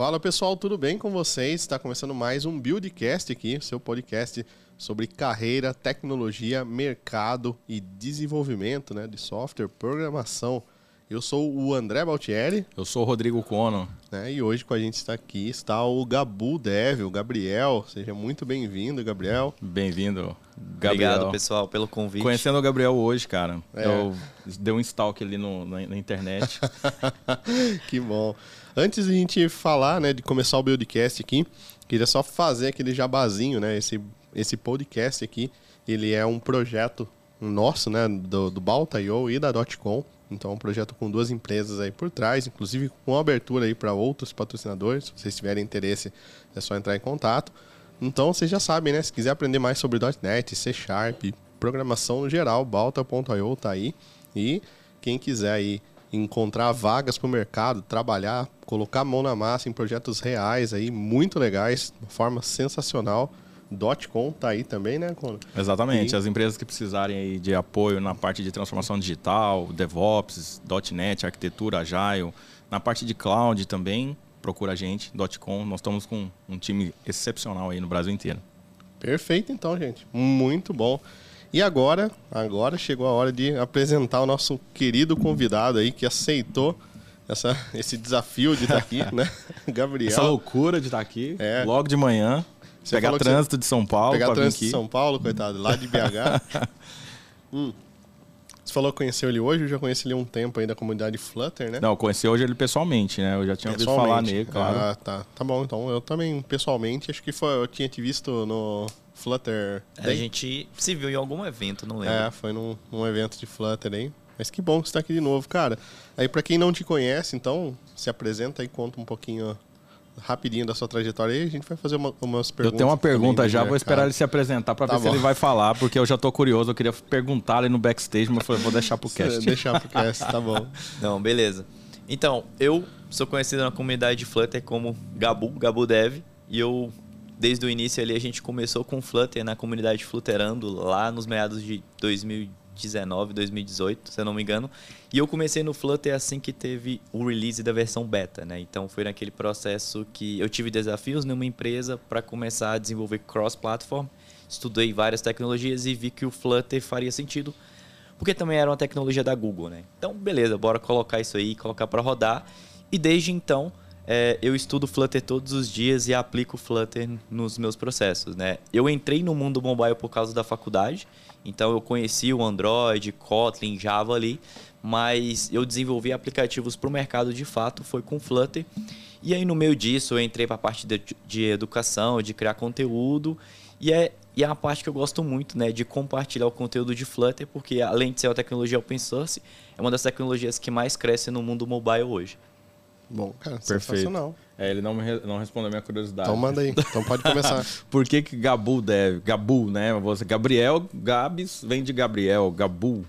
Fala pessoal, tudo bem com vocês? Está começando mais um Buildcast aqui, seu podcast sobre carreira, tecnologia, mercado e desenvolvimento né, de software, programação. Eu sou o André Baltieri. Eu sou o Rodrigo Cono. Né, e hoje com a gente está aqui está o Gabu Dev, o Gabriel. Seja muito bem-vindo, Gabriel. Bem-vindo, Gabriel. Obrigado, pessoal, pelo convite. Conhecendo o Gabriel hoje, cara. É. Eu dei um stalk ali no, na, na internet. que bom. Antes de a gente falar, né, de começar o Buildcast aqui, queria só fazer aquele jabazinho, né? Esse, esse podcast aqui, ele é um projeto nosso, né, do, do Balta.io e da .com. Então, é um projeto com duas empresas aí por trás, inclusive com abertura aí para outros patrocinadores. Se vocês tiverem interesse, é só entrar em contato. Então, vocês já sabem, né? Se quiser aprender mais sobre .NET, C Sharp, programação no geral, balta.io tá aí. E quem quiser aí encontrar vagas para o mercado, trabalhar, colocar a mão na massa em projetos reais aí, muito legais, de forma sensacional. .com tá aí também, né, Cono? Exatamente. E... As empresas que precisarem aí de apoio na parte de transformação digital, DevOps, .NET, arquitetura, Agile, na parte de cloud também, procura a gente, .com. Nós estamos com um time excepcional aí no Brasil inteiro. Perfeito, então, gente. Muito bom. E agora, agora chegou a hora de apresentar o nosso querido convidado aí que aceitou essa, esse desafio de estar aqui, né? Gabriel. Essa loucura de estar aqui, é. logo de manhã. Você pegar trânsito de São Paulo. Pegar trânsito de São Paulo, coitado, lá de BH. hum. Você falou que conheceu ele hoje, eu já conheci ele há um tempo aí da comunidade Flutter, né? Não, conheci hoje ele pessoalmente, né? Eu já tinha ouvido falar nele, claro. Ah, tá. Tá bom, então eu também, pessoalmente, acho que foi, eu tinha te visto no Flutter. Day. A gente se viu em algum evento, não lembro. É, foi num, num evento de Flutter aí. Mas que bom que você está aqui de novo, cara. Aí para quem não te conhece, então, se apresenta e conta um pouquinho rapidinho da sua trajetória aí, a gente vai fazer uma, umas perguntas. Eu tenho uma pergunta já, vou esperar ele se apresentar para tá ver bom. se ele vai falar, porque eu já tô curioso, eu queria perguntar ali no backstage, mas falei, vou deixar pro cast. deixar pro cast, tá bom. Não, beleza. Então, eu sou conhecido na comunidade de Flutter como Gabu, Gabu Dev, e eu desde o início ali a gente começou com Flutter na comunidade Flutterando lá nos meados de 2000 2019, 2018, se eu não me engano. E eu comecei no Flutter assim que teve o release da versão beta, né? Então foi naquele processo que eu tive desafios numa empresa para começar a desenvolver cross-platform. Estudei várias tecnologias e vi que o Flutter faria sentido, porque também era uma tecnologia da Google, né? Então, beleza, bora colocar isso aí, colocar para rodar. E desde então, é, eu estudo Flutter todos os dias e aplico Flutter nos meus processos, né? Eu entrei no mundo mobile por causa da faculdade, então eu conheci o Android, Kotlin, Java ali, mas eu desenvolvi aplicativos para o mercado de fato foi com Flutter. E aí no meio disso eu entrei para a parte de, de, educação, de criar conteúdo e é, e é a parte que eu gosto muito, né, de compartilhar o conteúdo de Flutter, porque além de ser uma tecnologia open source, é uma das tecnologias que mais cresce no mundo mobile hoje. Bom, cara, Perfeito. sensacional. É, ele não, me, não respondeu a minha curiosidade. Então manda aí. Então pode começar. Por que, que Gabu deve? Gabu, né? Você, Gabriel, Gabs, vem de Gabriel, Gabu.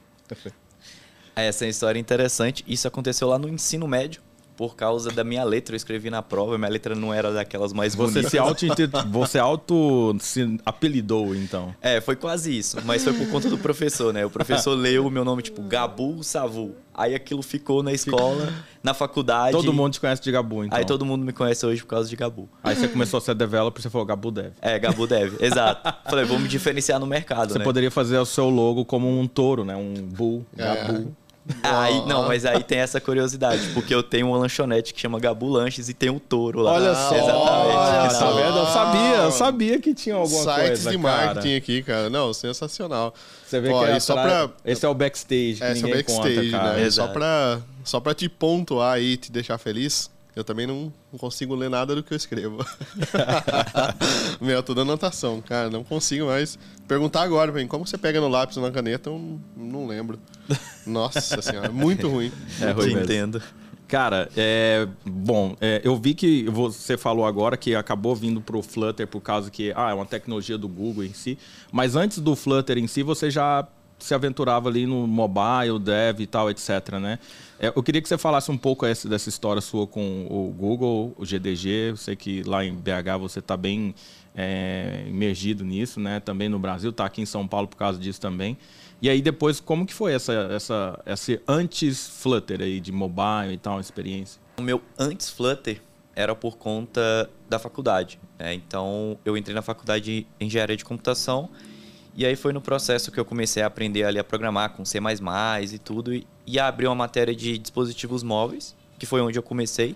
Essa é uma história interessante. Isso aconteceu lá no ensino médio por causa da minha letra. Eu escrevi na prova, minha letra não era daquelas mais você bonitas. Se auto, você auto se apelidou, então. É, foi quase isso. Mas foi por conta do professor, né? O professor leu o meu nome, tipo, Gabu Savu. Aí aquilo ficou na escola, na faculdade. Todo mundo te conhece de Gabu, então. Aí todo mundo me conhece hoje por causa de Gabu. Aí você começou a ser developer, você falou Gabu Dev. É, Gabu Dev, exato. Falei, vamos diferenciar no mercado, Você né? poderia fazer o seu logo como um touro, né? Um bull, é. Gabu. Aí, não, mas aí tem essa curiosidade, porque eu tenho uma lanchonete que chama Gabu Lanches e tem um touro lá. Olha só, exatamente. Olha, tá vendo? Eu sabia, eu sabia que tinha alguma Sites coisa, Sites de marketing aqui, cara. Não, sensacional. Você vê Ó, que é só pra... esse é o backstage que esse é o backstage, conta, cara. Né? Só pra, só pra te pontuar aí e te deixar feliz, eu também não, não, consigo ler nada do que eu escrevo. Meu, tudo anotação, cara. Não consigo mais. Perguntar agora, vem, como você pega no lápis ou na caneta, eu não, lembro. Nossa senhora, muito ruim. É ruim, entendo. Cara, é, bom, é, eu vi que você falou agora que acabou vindo para o Flutter por causa que ah, é uma tecnologia do Google em si. Mas antes do Flutter em si, você já se aventurava ali no mobile, dev e tal, etc, né? É, eu queria que você falasse um pouco essa, dessa história sua com o Google, o GDG. Eu sei que lá em BH você está bem é, imergido nisso, né? Também no Brasil, está aqui em São Paulo por causa disso também. E aí depois, como que foi essa, essa, esse antes Flutter aí, de mobile e tal, experiência? O meu antes Flutter era por conta da faculdade. Né? Então, eu entrei na faculdade de engenharia de computação e aí foi no processo que eu comecei a aprender ali a programar com C++ e tudo e, e uma matéria de dispositivos móveis, que foi onde eu comecei.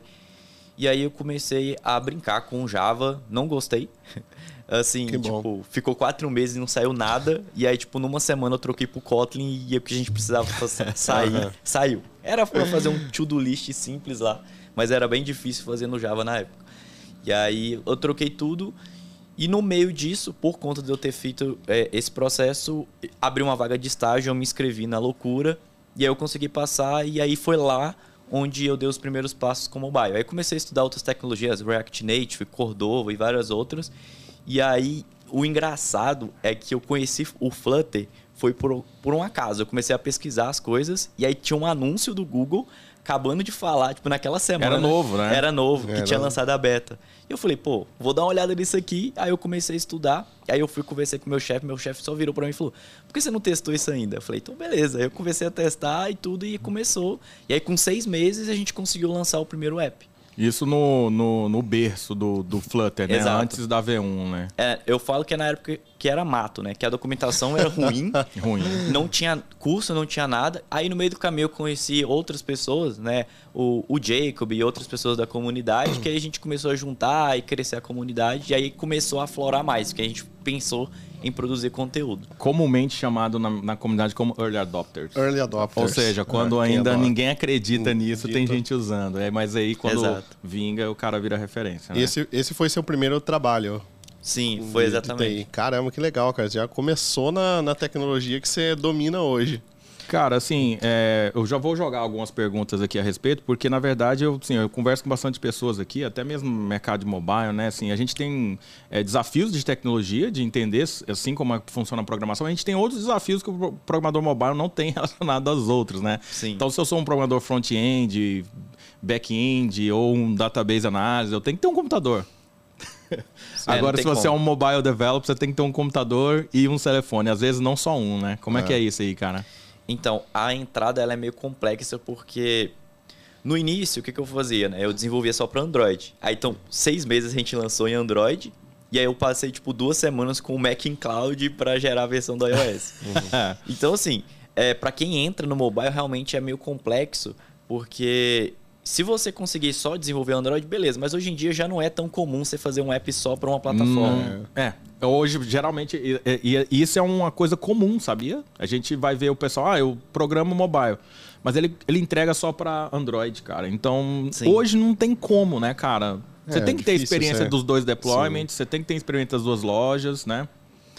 E aí eu comecei a brincar com Java, não gostei. Assim, tipo, ficou quatro meses e não saiu nada. E aí, tipo, numa semana eu troquei pro Kotlin e é porque a gente precisava sair. Saiu. Era pra fazer um to-do list simples lá, mas era bem difícil fazer no Java na época. E aí eu troquei tudo. E no meio disso, por conta de eu ter feito é, esse processo, abriu uma vaga de estágio, eu me inscrevi na loucura. E aí eu consegui passar, e aí foi lá onde eu dei os primeiros passos com mobile. Aí comecei a estudar outras tecnologias, React Native, Cordova e várias outras. E aí o engraçado é que eu conheci o Flutter foi por, por um acaso. Eu comecei a pesquisar as coisas e aí tinha um anúncio do Google acabando de falar, tipo, naquela semana. Era novo, né? Era novo, que Era. tinha lançado a beta. E eu falei, pô, vou dar uma olhada nisso aqui. Aí eu comecei a estudar. Aí eu fui conversar com meu chefe. Meu chefe só virou pra mim e falou: Por que você não testou isso ainda? Eu falei, então beleza. Aí eu comecei a testar e tudo e começou. E aí com seis meses a gente conseguiu lançar o primeiro app. Isso no, no, no berço do, do Flutter, né? Exato. Antes da V1, né? É, eu falo que é na época que era mato, né? Que a documentação era ruim. Ruim. não tinha curso, não tinha nada. Aí no meio do caminho eu conheci outras pessoas, né? O, o Jacob e outras pessoas da comunidade, que aí a gente começou a juntar e crescer a comunidade. E aí começou a aflorar mais, que a gente pensou em produzir conteúdo. Comumente chamado na, na comunidade como Early Adopters. Early adopters. Ou seja, quando É, ainda ninguém acredita nisso, tem gente usando. É, mas aí quando Exato. vinga, o cara vira referência. Né? Esse, esse foi seu primeiro trabalho. Sim, foi exatamente. TI. Caramba, que legal, cara. Você já começou na, na tecnologia que você domina hoje. Cara, assim, é, eu já vou jogar algumas perguntas aqui a respeito, porque na verdade eu, assim, eu converso com bastante pessoas aqui, até mesmo no mercado de mobile, né? Assim, a gente tem é, desafios de tecnologia, de entender assim como é que funciona a programação. A gente tem outros desafios que o pro- programador mobile não tem relacionado aos outros, né? Sim. Então, se eu sou um programador front-end, back-end ou um database análise, eu tenho que ter um computador. É, Agora, se você é como. um mobile developer, você tem que ter um computador e um telefone. Às vezes, não só um, né? Como é, É. que é isso aí, cara? Então, a entrada ela é meio complexa porque no início, o que, que eu fazia, né? Eu desenvolvia só para Android. Aí, então, seis meses a gente lançou em Android. E aí eu passei, tipo, duas semanas com o Mac em Cloud para gerar a versão do iOS. Então, assim, é, para quem entra no mobile, realmente é meio complexo, porque se você conseguir só desenvolver Android, beleza, mas hoje em dia já não é tão comum você fazer um app só para uma plataforma. Hum, é. Hoje, geralmente, e, e- e isso é uma coisa comum, sabia? A gente vai ver o pessoal, ah, eu programo mobile. Mas ele, ele entrega só para Android, cara. Então, Sim. hoje não tem como, né, cara? Você É, tem que ter difícil experiência ser. dos dois deployments, você tem que ter experiência das duas lojas, né?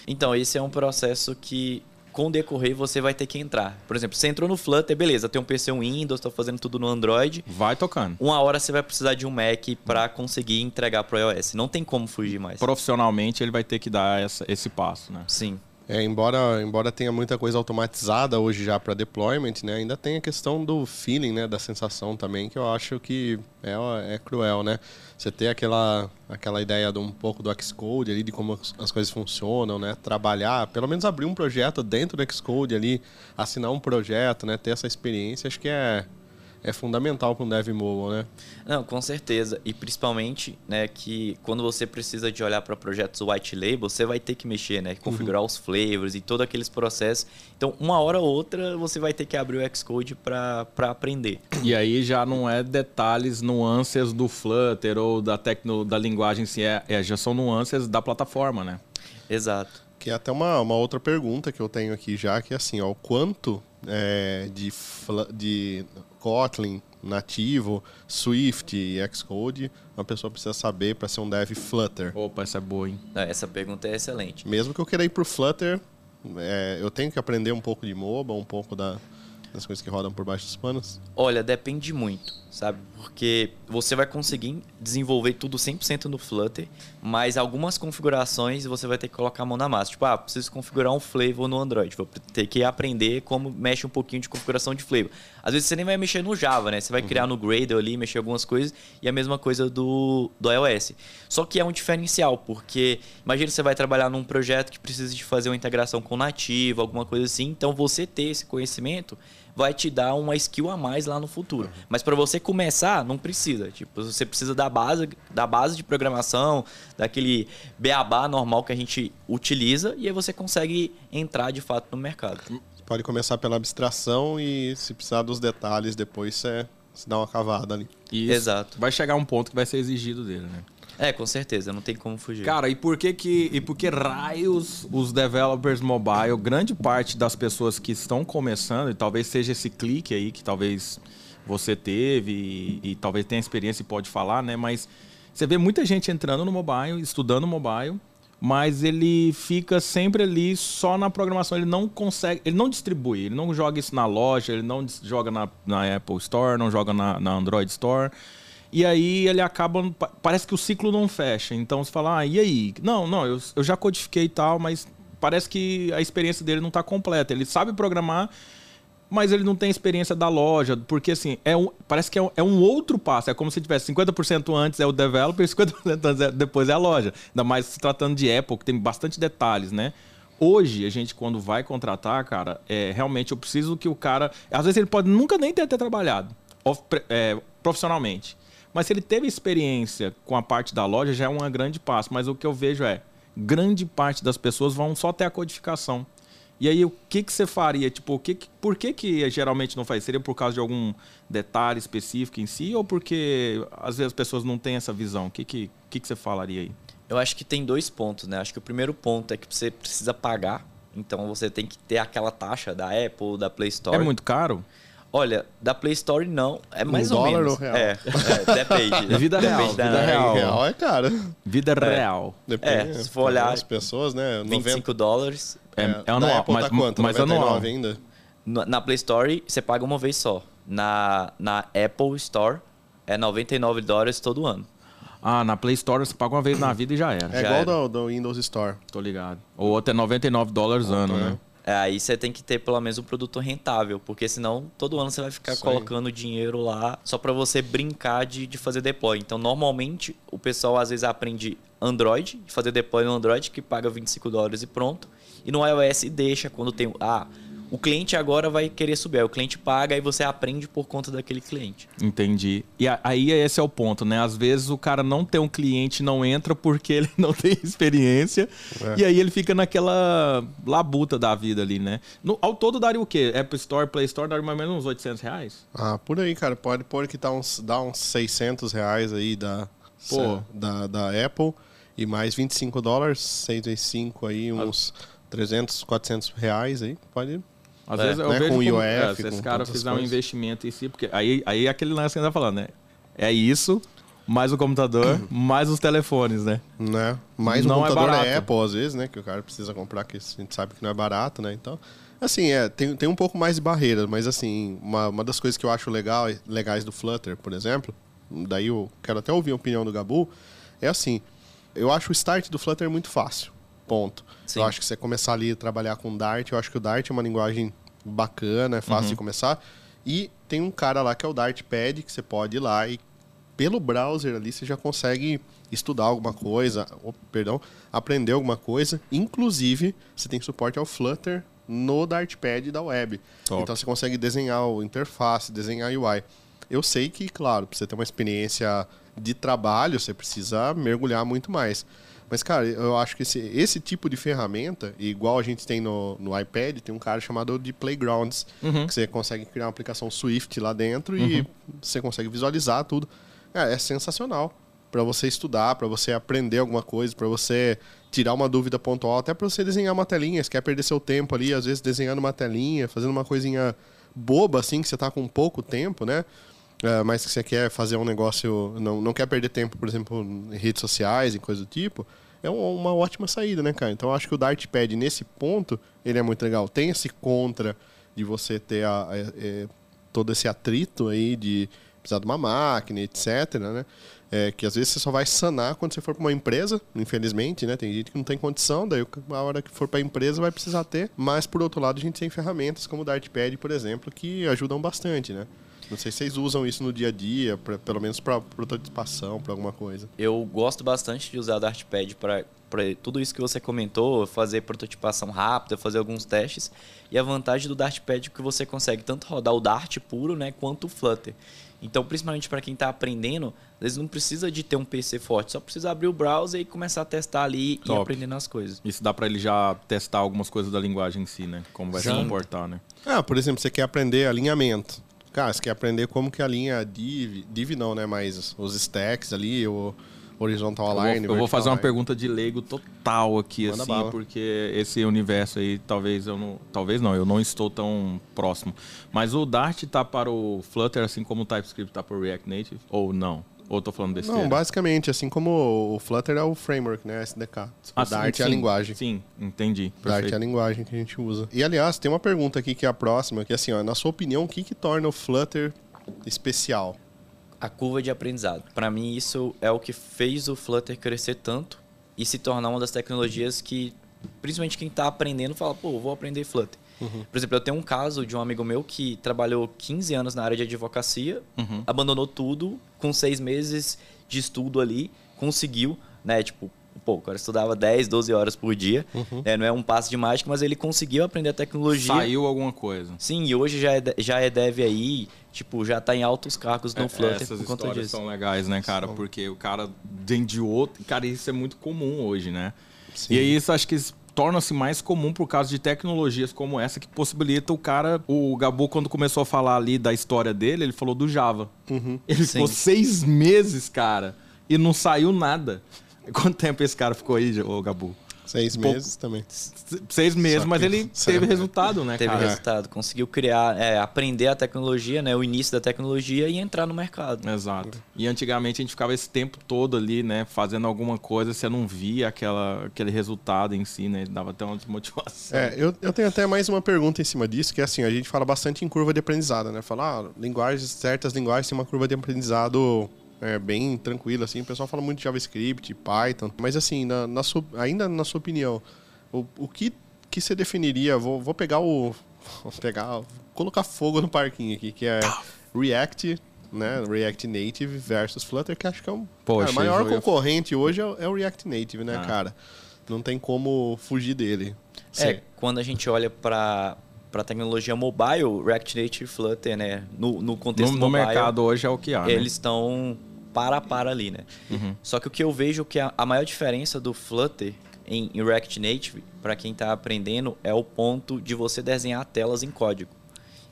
Então, esse é um processo que, com o decorrer, você vai ter que entrar. Por exemplo, você entrou no Flutter, beleza, tem um PC um Windows, tá fazendo tudo no Android. Vai tocando. Uma hora você vai precisar de um Mac para conseguir entregar pro iOS. Não tem como fugir mais. Profissionalmente, ele vai ter que dar essa- esse passo, né? Sim. É, embora, embora tenha muita coisa automatizada hoje já para deployment, né, ainda tem a questão do feeling, né, da sensação também, que eu acho que é, é cruel, né? Você ter aquela, aquela ideia de um pouco do Xcode ali, de como as- as coisas funcionam, né? Trabalhar, pelo menos abrir um projeto dentro do Xcode ali, assinar um projeto, né? Ter essa experiência, acho que é, é fundamental para um dev mobile, né? Não, com certeza. E principalmente, né, que quando você precisa de olhar para projetos white label, você vai ter que mexer, né? Configurar os flavors e todos aqueles processos. Então, uma hora ou outra, você vai ter que abrir o Xcode para aprender. E aí já não é detalhes, nuances do Flutter ou da, tecno, da linguagem em si, é, é, já são nuances da plataforma, né? Exato. Que é até uma, uma outra pergunta que eu tenho aqui já, que é assim, ó, o quanto é, de, de Kotlin nativo, Swift e Xcode uma pessoa precisa saber para ser um dev Flutter? Opa, essa é boa, hein? É, Essa pergunta é excelente. Mesmo que eu queira ir pro Flutter, é, eu tenho que aprender um pouco de mobile, um pouco da, das coisas que rodam por baixo dos panos. Olha, depende muito, sabe? Porque você vai conseguir desenvolver tudo 100% no Flutter, mas algumas configurações você vai ter que colocar a mão na massa. Tipo, ah, preciso configurar um flavor no Android. Vou ter que aprender como mexe um pouquinho de configuração de flavor. Às vezes você nem vai mexer no Java, né? Você vai criar no Gradle ali, mexer algumas coisas, e a mesma coisa do, do iOS. Só que é um diferencial, porque imagina você vai trabalhar num projeto que precisa de fazer uma integração com nativo, alguma coisa assim. Então você ter esse conhecimento vai te dar uma skill a mais lá no futuro. Mas para você começar, não precisa. Tipo, você precisa da base, da base de programação, daquele beabá normal que a gente utiliza e aí você consegue entrar de fato no mercado. Pode começar pela abstração e se precisar dos detalhes depois você, você dá uma cavada ali. Isso. Exato. Vai chegar um ponto que vai ser exigido dele, né? É, com certeza, não tem como fugir. Cara, e por que que e por que raios os developers mobile, grande parte das pessoas que estão começando, e talvez seja esse clique aí que talvez você teve e, e talvez tenha experiência e pode falar, né? Mas você vê muita gente entrando no mobile, estudando mobile, mas ele fica sempre ali só na programação. Ele não consegue, ele não distribui, ele não joga isso na loja, ele não joga na, na Apple Store, não joga na, na Android Store. E aí ele acaba. Parece que o ciclo não fecha. Então você fala, ah, e aí? Não, não, eu, eu já codifiquei e tal, mas parece que a experiência dele não está completa. Ele sabe programar, mas ele não tem experiência da loja, porque assim, é um, parece que é um, é um outro passo. É como se tivesse 50% antes é o developer e 50% é, depois é a loja. Ainda mais se tratando de Apple, que tem bastante detalhes, né? Hoje, a gente, quando vai contratar, cara, é, realmente eu preciso que o cara. Às vezes ele pode nunca nem ter, ter trabalhado off, é, profissionalmente. Mas se ele teve experiência com a parte da loja, já é um grande passo. Mas o que eu vejo é, grande parte das pessoas vão só ter a codificação. E aí, o que, que você faria? Tipo, o que, por que, que geralmente não faz? Seria por causa de algum detalhe específico em si? Ou porque às vezes as pessoas não têm essa visão? O que, que, que, que você falaria aí? Eu acho que tem dois pontos, né? Acho que o primeiro ponto é que você precisa pagar. Então você tem que ter aquela taxa da Apple, da Play Store. É muito caro? Olha, da Play Store não, é mais um ou dólar menos. ou real? É, é depende. Vida real, Depende vida É, real. real é caro. Vida real. Depende. É, se for olhar, As pessoas, né? 25 dólares. É, é na anual, Apple mas, tá quanto? mas 99 anual. ainda? Na Play Store você paga uma vez só. Na, na Apple Store é 99 dólares todo ano. Ah, na Play Store você paga uma vez na vida e já era. É Já igual era. do, do Windows Store. Tô ligado. Ou outro é 99 dólares ano, né? É, aí você tem que ter pelo menos um produto rentável, porque senão todo ano você vai ficar Isso aí. colocando dinheiro lá só para você brincar de, de fazer deploy. Então, normalmente, o pessoal às vezes aprende Android, fazer deploy no Android, que paga 25 dólares e pronto. E no iOS deixa quando tem. Ah, o cliente agora vai querer subir. Aí o cliente paga e você aprende por conta daquele cliente. Entendi. E aí esse é o ponto, né? Às vezes o cara não tem um cliente, não entra porque ele não tem experiência. É. E aí ele fica naquela labuta da vida ali, né? No, ao todo daria o quê? App Store, Play Store daria mais ou menos uns 800 reais? Ah, por aí, cara. Pode pôr que tá uns, dá uns 600 reais aí da, Pô. da, da Apple. E mais 25 dólares, 6 vezes 5 aí, uns 300, 400 reais aí. Pode Às É, vezes eu né, vejo com como, IOF, é, se esse cara fizer um coisas. investimento em si, porque aí, aí é aquele lance que a gente tá falando, né? É isso, mais o computador, mais os telefones, né? né? Mais um Não é computador barato. é Apple, às vezes, né? Que o cara precisa comprar, que a gente sabe que não é barato, né? Então, assim, é, tem, tem um pouco mais de barreiras, mas assim, uma, uma das coisas que eu acho legal, legais do Flutter, por exemplo, daí eu quero até ouvir a opinião do Gabu, é assim, eu acho o start do Flutter muito fácil, ponto. Sim. Eu acho que você começar ali a trabalhar com Dart, eu acho que o Dart é uma linguagem bacana, é fácil de começar. E tem um cara lá que é o Dartpad, que você pode ir lá e pelo browser ali você já consegue estudar alguma coisa, ou, perdão, aprender alguma coisa. Inclusive, você tem suporte ao Flutter no Dartpad da web. Top. Então você consegue desenhar o interface, desenhar UI. Eu sei que, claro, para você ter uma experiência de trabalho, você precisa mergulhar muito mais. Mas, cara, eu acho que esse, esse tipo de ferramenta, igual a gente tem no, no iPad, tem um cara chamado de Playgrounds, que você consegue criar uma aplicação Swift lá dentro e você consegue visualizar tudo. Cara, é sensacional para você estudar, para você aprender alguma coisa, para você tirar uma dúvida pontual, até para você desenhar uma telinha. Você quer perder seu tempo ali, às vezes desenhando uma telinha, fazendo uma coisinha boba assim, que você tá com pouco tempo, né? É, mas que você quer fazer um negócio, não, não quer perder tempo, por exemplo, em redes sociais e coisa do tipo, é um- uma ótima saída, né, cara? Então acho que o Dartpad, nesse ponto, ele é muito legal. Tem esse contra de você ter a- a- é, todo esse atrito aí de precisar de uma máquina, etc, né? É, que às vezes você só vai sanar quando você for para uma empresa, infelizmente, né? Tem gente que não tem condição, daí a hora que for para a empresa vai precisar ter. Mas, por outro lado, a gente tem ferramentas como o Dartpad, por exemplo, que ajudam bastante, né? Não sei se vocês usam isso no dia a dia, pra, pelo menos para prototipação, para alguma coisa. Eu gosto bastante de usar o Dartpad para tudo isso que você comentou, fazer prototipação rápida, fazer alguns testes. E a vantagem do Dartpad é que você consegue tanto rodar o Dart puro, né, quanto o Flutter. Então, principalmente para quem está aprendendo, às vezes não precisa de ter um PC forte, só precisa abrir o browser e começar a testar ali Top. e aprendendo as coisas. Isso dá para ele já testar algumas coisas da linguagem em si, né? Como vai Sim. se comportar, né? Ah, por exemplo, você quer aprender alinhamento. Cara, você quer aprender como que alinha div, div não, né? Mas os stacks ali, o horizontal align. Eu vou, eu vou fazer uma pergunta de leigo total aqui, Manda assim, bala. porque esse universo aí, talvez eu não. Talvez não, eu não estou tão próximo. Mas o Dart tá para o Flutter, assim como o TypeScript tá para o React Native? Ou não? Ou tô falando besteira? Não, basicamente, assim como o Flutter é o framework, né? SDK. Ah, Dart sim, é a linguagem. Sim, entendi. Perfeito. Dart é a linguagem que a gente usa. E, aliás, tem uma pergunta aqui que é a próxima, que é assim, ó, na sua opinião, o que, que torna o Flutter especial? a curva de aprendizado. Para mim, isso é o que fez o Flutter crescer tanto e se tornar uma das tecnologias que, principalmente quem está aprendendo, fala, pô, vou aprender Flutter. Uhum. Por exemplo, eu tenho um caso de um amigo meu que trabalhou 15 anos na área de advocacia, uhum. abandonou tudo, com seis meses de estudo ali, conseguiu, né, tipo, pô, o cara estudava 10, 12 horas por dia. Uhum. Né? Não é um passo de mágica, mas ele conseguiu aprender a tecnologia. Saiu alguma coisa. Sim, e hoje já é, já é dev aí, tipo, já tá em altos cargos no é, Flutter essas por conta disso. são legais, né, cara? Porque o cara dentro de outro... Cara, isso é muito comum hoje, né? Sim. E aí isso acho que torna-se mais comum por causa de tecnologias como essa que possibilita o cara. O Gabu, quando começou a falar ali da história dele, ele falou do Java. Uhum. Ele Sim. ficou seis meses, cara, e não saiu nada. Quanto tempo esse cara ficou aí, ô Gabu? Seis meses também. Seis meses, mas ele teve resultado, né, teve cara? Teve resultado. Conseguiu criar, é, aprender a tecnologia, né? O início da tecnologia e entrar no mercado. Exato. E antigamente a gente ficava esse tempo todo ali, né? Fazendo alguma coisa, você não via aquela, aquele resultado em si, né? Dava até uma desmotivação. É, eu, eu tenho até mais uma pergunta em cima disso, que é assim, a gente fala bastante em curva de aprendizado, né? Falar, ah, linguagens, certas linguagens têm uma curva de aprendizado é, bem tranquilo, assim. O pessoal fala muito de JavaScript, Python. Mas, assim, na, na sua, ainda na sua opinião, o, o que, que você definiria? Vou, vou pegar o... Vou pegar... Vou colocar fogo no parquinho aqui, que é React, né? React Native versus Flutter, que acho que é um... Poxa, cara, maior concorrente hoje é, é, o React Native, né, ah. cara? Não tem como fugir dele. É, quando a gente olha para para tecnologia mobile, React Native e Flutter, né? No, no contexto no, no mobile, mercado hoje é o que há. Né? Eles estão para a para ali, né? Uhum. Só que o que eu vejo que a, a maior diferença do Flutter em, em React Native, para quem está aprendendo, é o ponto de você desenhar telas em código.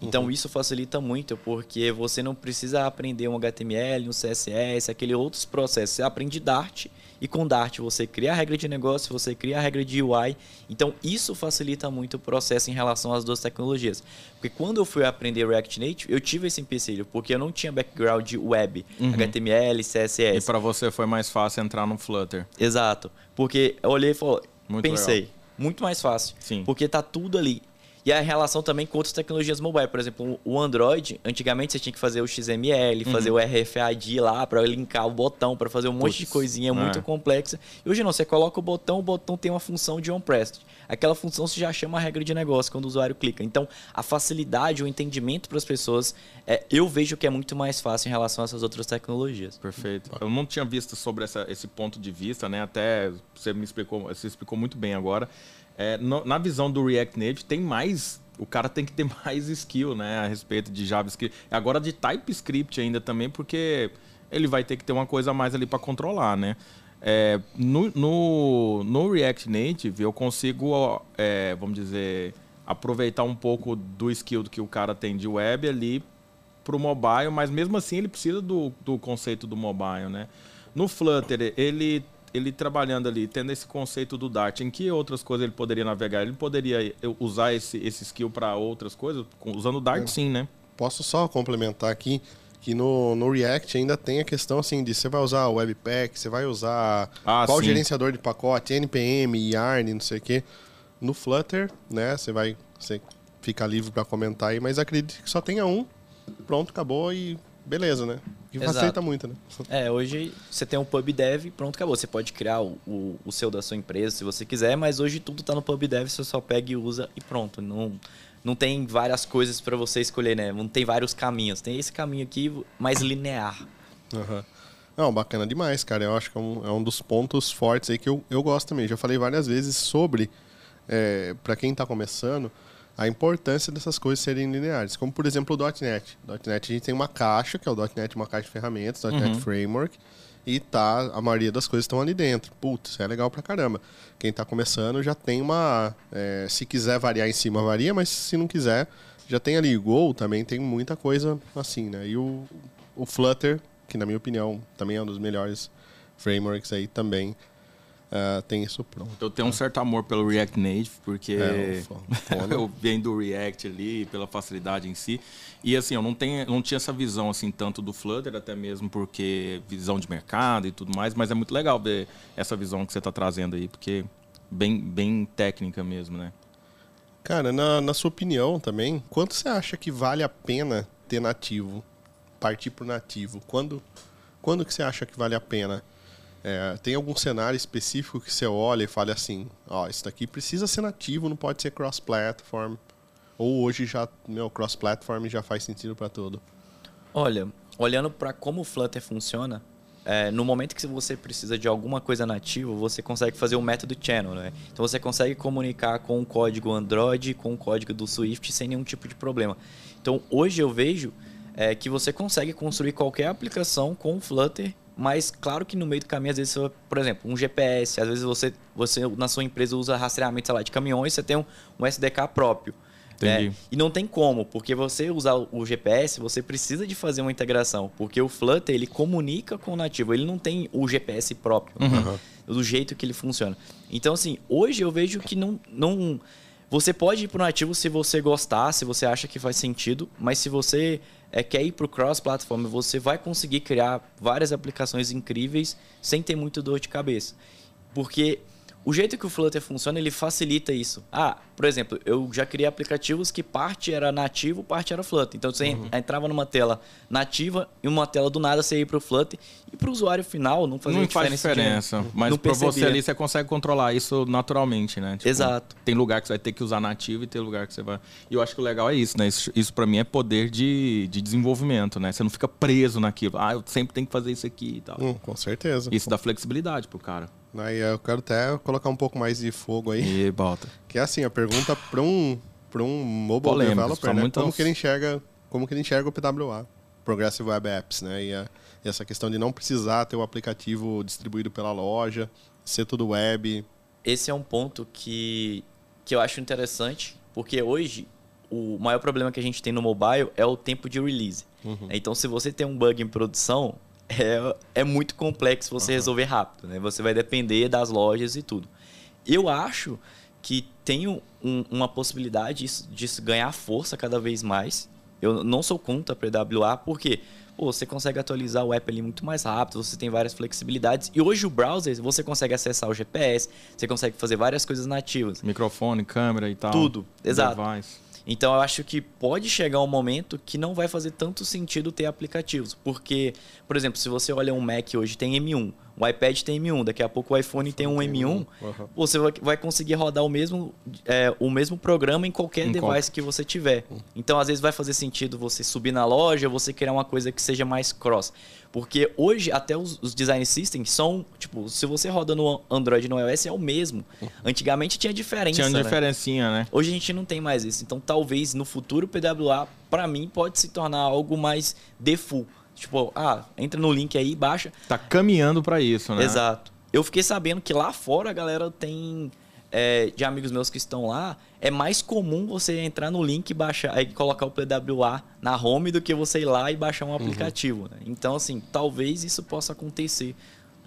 Então uhum. isso facilita muito, porque você não precisa aprender um HTML, um CSS, aquele outros processos. Você aprende Dart e com Dart você cria a regra de negócio, você cria a regra de UI. Então isso facilita muito o processo em relação às duas tecnologias. Porque quando eu fui aprender React Native, eu tive esse empecilho, porque eu não tinha background web, uhum. HTML, CSS. E para você foi mais fácil entrar no Flutter. Exato. Porque eu olhei e falei, pensei, legal. muito mais fácil. Sim. Porque tá tudo ali. E a relação também com outras tecnologias mobile. Por exemplo, o Android, antigamente você tinha que fazer o XML, uhum. fazer o RFID lá para linkar o botão, para fazer um monte de coisinha é. muito complexa. E hoje não, você coloca o botão, o botão tem uma função de on-prest. Aquela função se já chama regra de negócio quando o usuário clica. Então, a facilidade, o entendimento para as pessoas, é, eu vejo que é muito mais fácil em relação a essas outras tecnologias. Perfeito. Eu não tinha visto sobre essa, esse ponto de vista, né? Até você me explicou, você explicou muito bem agora. É, no, na visão do React Native, tem mais. O cara tem que ter mais skill, né? A respeito de JavaScript. Agora de TypeScript ainda também, porque ele vai ter que ter uma coisa a mais ali para controlar, né? É, no, no, no, React Native, eu consigo, é, vamos dizer, aproveitar um pouco do skill que o cara tem de web ali para o mobile, mas mesmo assim ele precisa do, do conceito do mobile, né? No Flutter, ele ele trabalhando ali, tendo esse conceito do Dart, em que outras coisas ele poderia navegar? Ele poderia usar esse, esse skill para outras coisas? Usando o Dart, é. sim, né? Posso só complementar aqui que no, no React ainda tem a questão assim de você vai usar o Webpack, você vai usar ah, qual sim. gerenciador de pacote, NPM, Yarn, não sei o quê. No Flutter, né, você vai você fica livre para comentar aí, mas acredito que só tenha um. Pronto, acabou e beleza, né? E facilita muito, né? É, hoje você tem um pub dev pronto, acabou. Você pode criar o, o, o seu da sua empresa se você quiser, mas hoje tudo está no pub dev, você só pega e usa e pronto. Não, não tem várias coisas para você escolher, né? Não tem vários caminhos. Tem esse caminho aqui mais linear. Uhum. Não, bacana demais, cara. Eu acho que é um, é um dos pontos fortes aí que eu, eu gosto também. Já falei várias vezes sobre, é, para quem está começando, a importância dessas coisas serem lineares. Como, por exemplo, o .NET. .NET a gente tem uma caixa, que é o .NET, uma caixa de ferramentas, .NET uhum. Framework, e tá, a maioria das coisas estão ali dentro. Putz, é legal pra caramba. Quem está começando já tem uma... É, se quiser variar em cima, varia, mas se não quiser, já tem ali. Go também tem muita coisa assim, né? E o, o Flutter, que na minha opinião também é um dos melhores frameworks aí também, uh, tem isso pronto. Eu tenho um certo amor pelo React Native, porque é, eu venho do React ali, pela facilidade em si. E assim, eu não, tenho, não tinha essa visão assim tanto do Flutter, até mesmo porque visão de mercado e tudo mais, mas é muito legal ver essa visão que você está trazendo aí, porque bem, bem técnica mesmo, né? Cara, na, na sua opinião também, quanto você acha que vale a pena ter nativo? Partir para o nativo? Quando, quando que você acha que vale a pena? É, tem algum cenário específico que você olha e fale assim, ó, isso daqui precisa ser nativo, não pode ser cross-platform. Ou hoje já, meu, cross-platform já faz sentido para tudo? Olha, olhando para como o Flutter funciona, é, no momento que você precisa de alguma coisa nativa, você consegue fazer o método channel, né? Então você consegue comunicar com o código Android, com o código do Swift sem nenhum tipo de problema. Então hoje eu vejo é, que você consegue construir qualquer aplicação com o Flutter mas claro que no meio do caminho, às vezes, por exemplo, um GPS, às vezes você, você na sua empresa usa rastreamento sei lá, de caminhões, você tem um, um SDK próprio. Né? E não tem como, porque você usar o GPS, você precisa de fazer uma integração, porque o Flutter ele comunica com o nativo, ele não tem o GPS próprio, uhum. né? do jeito que ele funciona. Então, assim, hoje eu vejo que não, não você pode ir para o nativo se você gostar, se você acha que faz sentido, mas se você é, quer ir para o cross-platform, você vai conseguir criar várias aplicações incríveis sem ter muito dor de cabeça. Porque o jeito que o Flutter funciona, ele facilita isso. Ah, por exemplo, eu já criei aplicativos que parte era nativo, parte era Flutter. Então você uhum. entrava numa tela nativa e uma tela do nada você ia para o Flutter e para o usuário final não fazia não diferença. Não faz diferença, mas para você ali você consegue controlar isso naturalmente, né? Tipo, Exato. Tem lugar que você vai ter que usar nativo e tem lugar que você vai. E eu acho que o legal é isso, né? Isso, isso para mim é poder de, de desenvolvimento, né? Você não fica preso naquilo. Ah, eu sempre tenho que fazer isso aqui e tal. Hum, com certeza. Isso dá flexibilidade pro cara. Aí eu quero até colocar um pouco mais de fogo aí. E volta. Que é assim, a pergunta para um para um mobile Polêmicos, developer, né? Como que ele enxerga, como que ele enxerga o PWA, Progressive Web Apps, né? E, a, essa questão de não precisar ter o aplicativo distribuído pela loja, ser tudo web. Esse é um ponto que que eu acho interessante, porque hoje o maior problema que a gente tem no mobile é o tempo de release. Uhum. Então, se você tem um bug em produção, é, é muito complexo você uhum. resolver rápido, né? Você vai depender das lojas e tudo. Eu acho que tem um, uma possibilidade de ganhar força cada vez mais. Eu não sou contra a PWA, porque pô, você consegue atualizar o app ali muito mais rápido, você tem várias flexibilidades. E hoje o browser, você consegue acessar o GPS, você consegue fazer várias coisas nativas. Microfone, câmera e tal. Tudo, exato. Device. Então eu acho que pode chegar um momento que não vai fazer tanto sentido ter aplicativos. Porque, por exemplo, se você olha um Mac hoje tem M1, o iPad tem M1, daqui a pouco o iPhone tem um M1, uhum. você vai conseguir rodar o mesmo, é, o mesmo programa em qualquer em device qual? que você tiver. Uhum. Então, às vezes, vai fazer sentido você subir na loja, você criar uma coisa que seja mais cross. Porque hoje, até os, os design systems são, tipo, se você roda no Android e no iOS, é o mesmo. Antigamente tinha diferença. Tinha uma né? diferencinha, né? Hoje a gente não tem mais isso. Então, talvez no futuro o PWA, para mim, pode se tornar algo mais default Tipo, ah, entra no link aí, baixa. Tá caminhando para isso, né? Exato. Eu fiquei sabendo que lá fora a galera tem. É, de amigos meus que estão lá, é mais comum você entrar no link e baixar, aí colocar o PWA na home do que você ir lá e baixar um uhum. aplicativo. Uhum. Né? Então, assim, talvez isso possa acontecer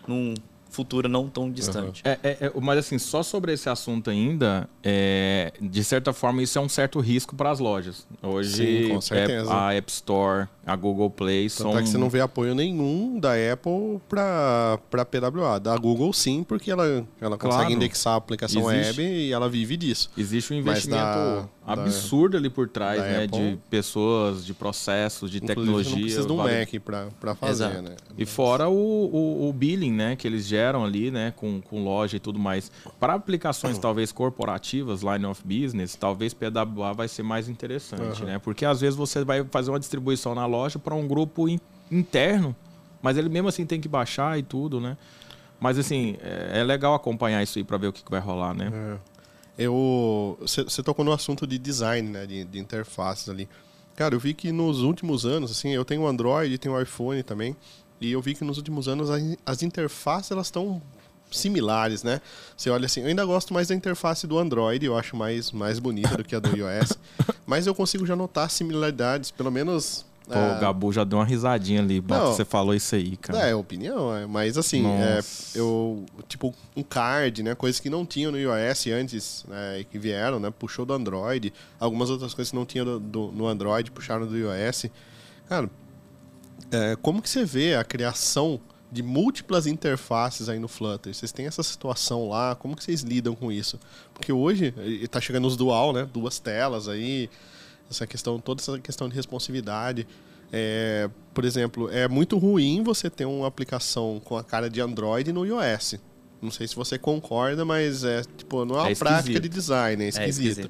num futuro não tão distante. Uhum. É, é, é, mas assim, só sobre esse assunto ainda, é, de certa forma isso é um certo risco para as lojas. Hoje Sim, a App Store a Google Play Tanto são... é que você não vê apoio nenhum da Apple para PWA. Da Google sim, porque ela, ela consegue Claro. indexar a aplicação Existe. web e ela vive disso. Existe um investimento da- absurdo ali por trás, da né? Apple- de pessoas, de processos, de tecnologia. Não precisa de um vale- Mac para fazer, Exato. né? E fora o, o, o billing, né, que eles geram ali, né, com, com loja e tudo mais. Para aplicações talvez corporativas, line of business, talvez PWA vai ser mais interessante, né? Porque às vezes você vai fazer uma distribuição na loja para um grupo in- interno, mas ele mesmo assim tem que baixar e tudo, né? Mas assim, é, é legal acompanhar isso aí para ver o que, que vai rolar, né? É. Eu, você tocou no assunto de design, né, de, de interfaces ali. Cara, eu vi que nos últimos anos, assim, eu tenho Android, tenho iPhone também, e eu vi que nos últimos anos as, as interfaces elas estão similares, né? Você olha assim, eu ainda gosto mais da interface do Android, eu acho mais mais bonita do que a do iOS, mas eu consigo já notar similaridades, pelo menos Pô, é, o Gabu já deu uma risadinha ali, Não. você falou isso aí, cara. É, opinião, é, mas assim, é, eu, tipo, um card, né, coisas que não tinham no iOS antes, né, e que vieram, né, puxou do Android, algumas outras coisas que não tinham do, do- no Android, puxaram do iOS. Cara, é, como que você vê a criação de múltiplas interfaces aí no Flutter? Vocês têm essa situação lá, como que vocês lidam com isso? Porque hoje, está chegando os dual, né, duas telas aí, essa questão, toda essa questão de responsividade. É, por exemplo, é muito ruim você ter uma aplicação com a cara de Android no iOS. Não sei se você concorda, mas é tipo, não é uma É prática de design, é esquisito. esquisito.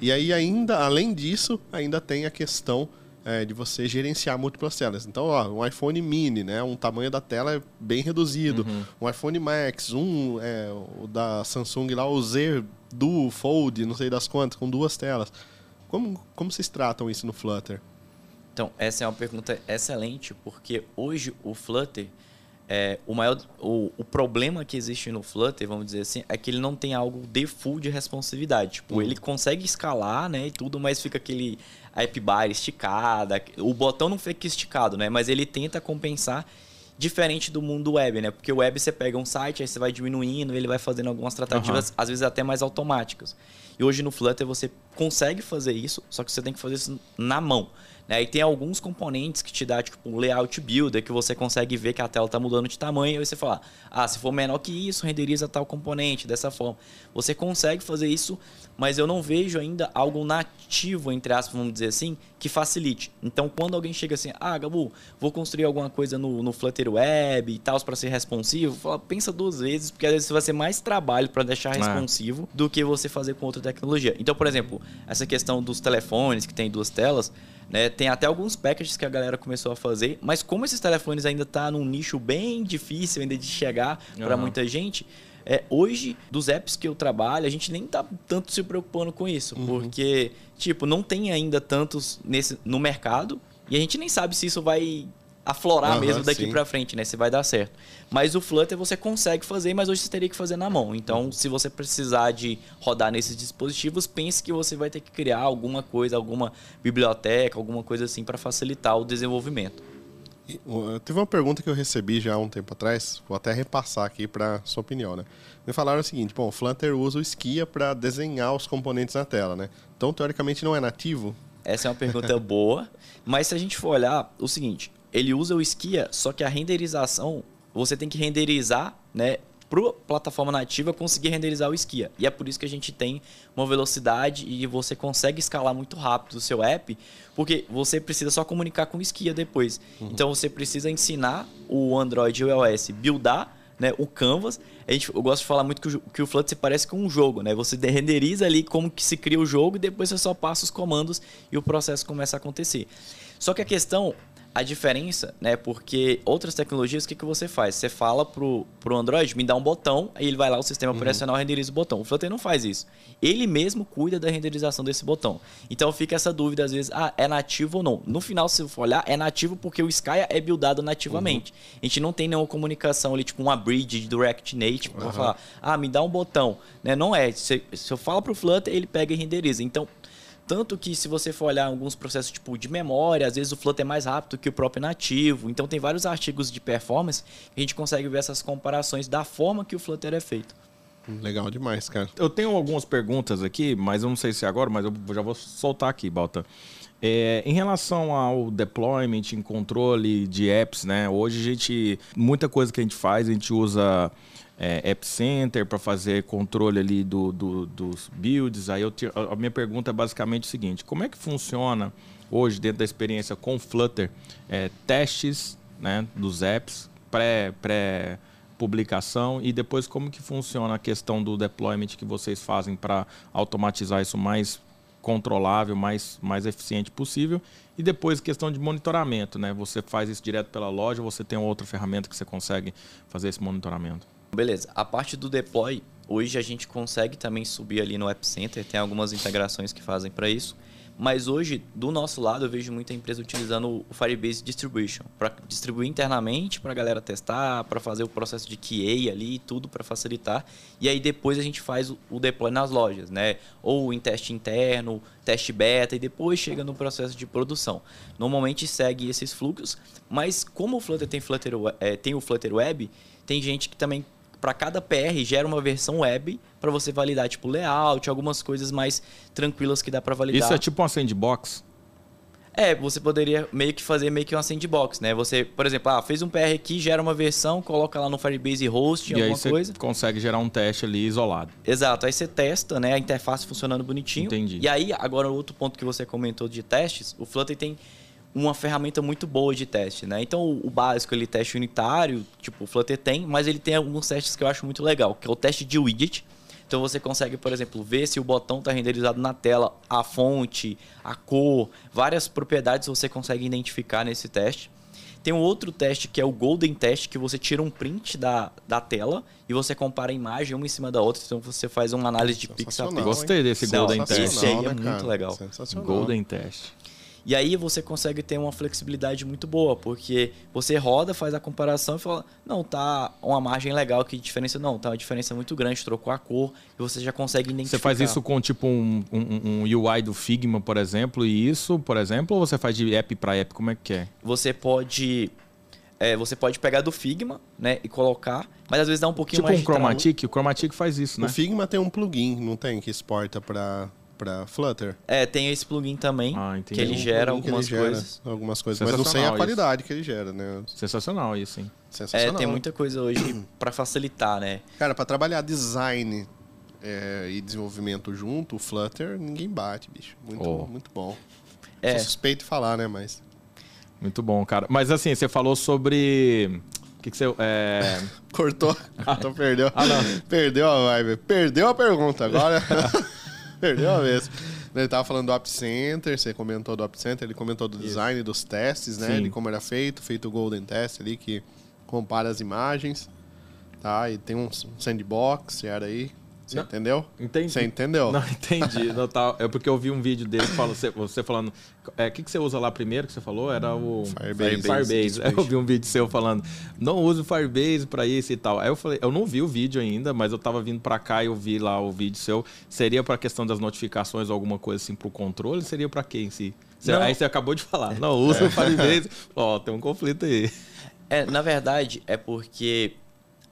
E aí ainda, além disso, ainda tem a questão é, de você gerenciar múltiplas telas. Então, ó, um iPhone mini, né? Um tamanho da tela é bem reduzido. Um iPhone Max, um é, o da Samsung lá, o Z Duo Fold, não sei das quantas, com duas telas. Como, como vocês tratam isso no Flutter? Então, essa é uma pergunta excelente, porque hoje o Flutter, é, o maior o, o problema que existe no Flutter, vamos dizer assim, é que ele não tem algo de full de responsividade. Tipo, ele consegue escalar, né, e tudo, mas fica aquele app bar esticada, o botão não fica esticado, né, mas ele tenta compensar diferente do mundo web, né? Porque o web você pega um site, aí você vai diminuindo, ele vai fazendo algumas tratativas, às vezes até mais automáticas. E hoje no Flutter você consegue fazer isso, só que você tem que fazer isso na mão. Né? E tem alguns componentes que te dá, tipo, um layout builder, que você consegue ver que a tela está mudando de tamanho, e aí você fala, ah, se for menor que isso, renderiza tal componente, dessa forma. Você consegue fazer isso, mas eu não vejo ainda algo nativo, entre aspas, vamos dizer assim, que facilite. Então, quando alguém chega assim, ah, Gabu, vou construir alguma coisa no, no Flutter Web e tal, para ser responsivo, fala, pensa duas vezes, porque às vezes vai ser mais trabalho para deixar É. responsivo do que você fazer com outra tecnologia. Então, por exemplo, essa questão dos telefones que tem duas telas, né, tem até alguns packages que a galera começou a fazer, mas como esses telefones ainda tá num nicho bem difícil ainda de chegar para Aham. muita gente, é, hoje, dos apps que eu trabalho, a gente nem tá tanto se preocupando com isso, porque, tipo, não tem ainda tantos nesse, no mercado e a gente nem sabe se isso vai aflorar Aham, mesmo daqui para frente, né? Se vai dar certo. Mas o Flutter você consegue fazer, mas hoje você teria que fazer na mão. Então, se você precisar de rodar nesses dispositivos, pense que você vai ter que criar alguma coisa, alguma biblioteca, alguma coisa assim para facilitar o desenvolvimento. E, uh, Teve uma pergunta que eu recebi já há um tempo atrás, vou até repassar aqui para sua opinião, né? Me falaram o seguinte, bom, o Flutter usa o Skia para desenhar os componentes na tela, né? Então, teoricamente, não é nativo? Essa é uma pergunta boa, mas se a gente for olhar, o seguinte, ele usa o Skia, só que a renderização, você tem que renderizar, né, para plataforma nativa conseguir renderizar o Skia. E é por isso que a gente tem uma velocidade e você consegue escalar muito rápido o seu app, porque você precisa só comunicar com o Skia depois. Então você precisa ensinar o Android e o iOS buildar né, o Canvas. A gente, eu gosto de falar muito que o, que o Flutter se parece com um jogo, né? Você de- renderiza ali como que se cria o jogo e depois você só passa os comandos e o processo começa a acontecer. Só que a questão, a diferença, né? Porque outras tecnologias, o que, que você faz? Você fala pro, pro Android, me dá um botão, aí ele vai lá, o sistema operacional renderiza o botão. O Flutter não faz isso. Ele mesmo cuida da renderização desse botão. Então fica essa dúvida, às vezes, ah, é nativo ou não? No final, se for olhar, é nativo porque o Sky é buildado nativamente. A gente não tem nenhuma comunicação ali, tipo uma bridge do React Native, pra falar, ah, me dá um botão. Né? Não é. Se, se eu falo pro Flutter, ele pega e renderiza. Então, tanto que se você for olhar alguns processos tipo de memória, às vezes o Flutter é mais rápido que o próprio nativo. Então tem vários artigos de performance que a gente consegue ver essas comparações da forma que o Flutter é feito. Legal demais, cara. Eu tenho algumas perguntas aqui, mas eu não sei se é agora, mas eu já vou soltar aqui, Balta. É, em relação ao deployment, em controle de apps, né? Hoje a gente. Muita coisa que a gente faz, a gente usa é, App Center para fazer controle ali do, do, dos builds. Aí eu te, a minha pergunta é basicamente o seguinte: como é que funciona hoje, dentro da experiência com Flutter, é, testes né, dos apps pré, pré publicação e depois como que funciona a questão do deployment que vocês fazem para automatizar isso mais controlável, mais, mais eficiente possível. E depois questão de monitoramento, né? Você faz isso direto pela loja, você tem outra ferramenta que você consegue fazer esse monitoramento. Beleza. A parte do deploy, hoje a gente consegue também subir ali no App Center, tem algumas integrações que fazem para isso. Mas hoje, do nosso lado, eu vejo muita empresa utilizando o Firebase Distribution para distribuir internamente para a galera testar, para fazer o processo de QA ali, tudo para facilitar. E aí depois a gente faz o deploy nas lojas, né? Ou em teste interno, teste beta e depois chega no processo de produção. Normalmente segue esses fluxos, mas como o Flutter tem, Flutter, é, tem o Flutter Web, tem gente que também para cada PR gera uma versão web para você validar tipo layout, algumas coisas mais tranquilas que dá para validar. Isso é tipo uma sandbox? É, você poderia meio que fazer meio que uma sandbox, né? Você, por exemplo, ah, fez um PR aqui, gera uma versão, coloca lá no Firebase host, e alguma aí coisa. consegue gerar um teste ali isolado. Exato. Aí você testa, né? A interface funcionando bonitinho. Entendi. E aí, agora, outro ponto que você comentou de testes, o Flutter tem uma ferramenta muito boa de teste, né? Então, o, básico, ele teste unitário, tipo, o Flutter tem, mas ele tem alguns testes que eu acho muito legal, que é o teste de widget. Então, você consegue, por exemplo, ver se o botão está renderizado na tela, a fonte, a cor, várias propriedades você consegue identificar nesse teste. Tem um outro teste que é o Golden Test, que você tira um print da, da tela e você compara a imagem uma em cima da outra. Então você faz uma análise de pixel a pixel. Gostei desse Golden Test. Esse aí é né, muito legal. Golden Test. E aí você consegue ter uma flexibilidade muito boa, porque você roda, faz a comparação e fala, não, tá uma margem legal, que diferença não, tá uma diferença muito grande, trocou a cor e você já consegue identificar. Você faz isso com tipo um, um, um UI do Figma, por exemplo, e isso, por exemplo, ou você faz de app para app, como é que é? Você pode é, você pode pegar do Figma, né, e colocar, mas às vezes dá um pouquinho tipo mais um Chromatic, o Chromatic faz isso, né? O Figma tem um plugin, não tem, que exporta para para Flutter. É, tem esse plugin também, ah, que ele gera um algumas ele coisas. Gera algumas coisas, mas não sei a qualidade isso. que ele gera, né? Sensacional isso, hein? Sensacional. É, tem muita coisa hoje para facilitar, né? Cara, para trabalhar design é, e desenvolvimento junto, o Flutter, ninguém bate, bicho. Muito, oh. muito bom. É. Sou suspeito de falar, né, mas... Muito bom, cara. Mas assim, você falou sobre... O que, que você... É... Cortou. então perdeu. Ah, não. Perdeu a vibe. Perdeu a pergunta. Agora... Perdeu a vez. Ele tava falando do App Center, você comentou do App Center, ele comentou do design, dos testes, né? Sim. De como era feito, feito o Golden Test ali, que compara as imagens, tá? E tem um sandbox, era aí. Você não, entendeu? Entendi. Você entendeu? Não, entendi. não, tá, é porque eu vi um vídeo dele, fala, você, você falando... O é, que, que você usa lá primeiro que você falou? Era o... Firebase. Firebase. Eu vi um vídeo seu falando, não use o Firebase para isso e tal. Aí eu falei, eu não vi o vídeo ainda, mas eu tava vindo para cá e eu vi lá o vídeo seu. Seria para questão das notificações ou alguma coisa assim pro controle? Seria para quem em si? Você, aí você acabou de falar, não, usa é. o Firebase. Ó, tem um conflito aí. É, na verdade, é porque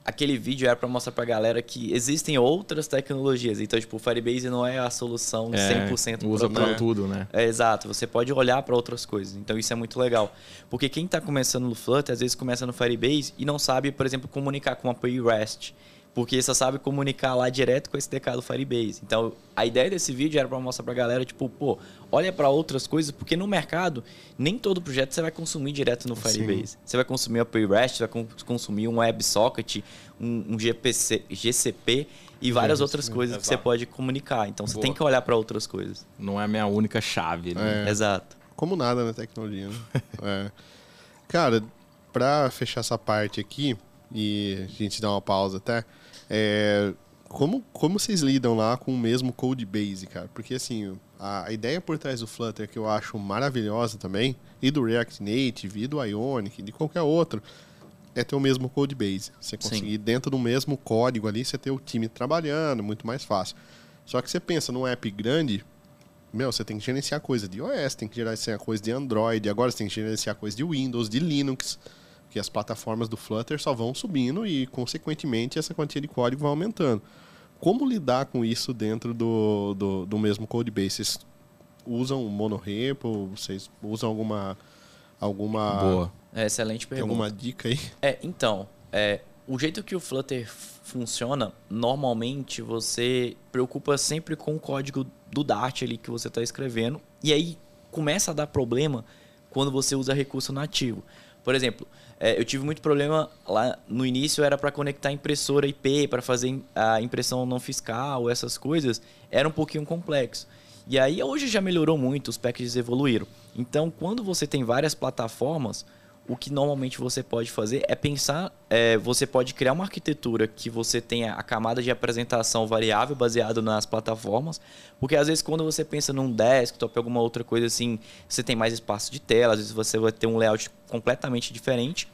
aquele vídeo era para mostrar pra galera que existem outras tecnologias. Então, tipo, o Firebase não é a solução é, 100% usa para tudo, né? É, exato. Você pode olhar para outras coisas. Então, isso é muito legal. Porque quem está começando no Flutter, às vezes começa no Firebase e não sabe, por exemplo, comunicar com uma API REST porque só sabe comunicar lá direto com esse TK do Firebase. Então, a ideia desse vídeo era para mostrar para a galera, tipo, pô, olha para outras coisas, porque no mercado, nem todo projeto você vai consumir direto no Firebase. Sim. Você vai consumir API REST, vai consumir um WebSocket, um, um GPC, GCP e várias outras coisas Exato. que você pode comunicar. Então, você Boa. tem que olhar para outras coisas. Não é a minha única chave, né? É. Exato. Como nada na tecnologia, né? é. Cara, para fechar essa parte aqui, e a gente dá uma pausa até... É, como, como vocês lidam lá com o mesmo code base, cara? Porque assim, a, a, ideia por trás do Flutter que eu acho maravilhosa também, e do React Native, e do Ionic, de qualquer outro, é ter o mesmo code base. Você conseguir, Sim. dentro do mesmo código ali, você ter o time trabalhando, muito mais fácil. Só que você pensa num app grande, meu, você tem que gerenciar coisa de iOS, tem que gerenciar coisa de Android, agora você tem que gerenciar coisa de Windows, de Linux que as plataformas do Flutter só vão subindo e, consequentemente, essa quantia de código vai aumentando. Como lidar com isso dentro do, do, do mesmo codebase? Vocês usam monorepo? Vocês usam alguma alguma Boa. É, excelente tem pergunta. alguma dica aí? É, então, é, o jeito que o Flutter funciona, normalmente você preocupa sempre com o código do Dart ali que você está escrevendo. E aí começa a dar problema quando você usa recurso nativo. Por exemplo, é, eu tive muito problema lá no início, era para conectar impressora IP, para fazer a impressão não fiscal, essas coisas, era um pouquinho complexo. E aí hoje já melhorou muito, os packages evoluíram. Então, quando você tem várias plataformas, o que normalmente você pode fazer é pensar, é, você pode criar uma arquitetura que você tenha a camada de apresentação variável baseado nas plataformas, porque às vezes quando você pensa num desktop, alguma outra coisa assim, você tem mais espaço de tela, às vezes você vai ter um layout completamente diferente,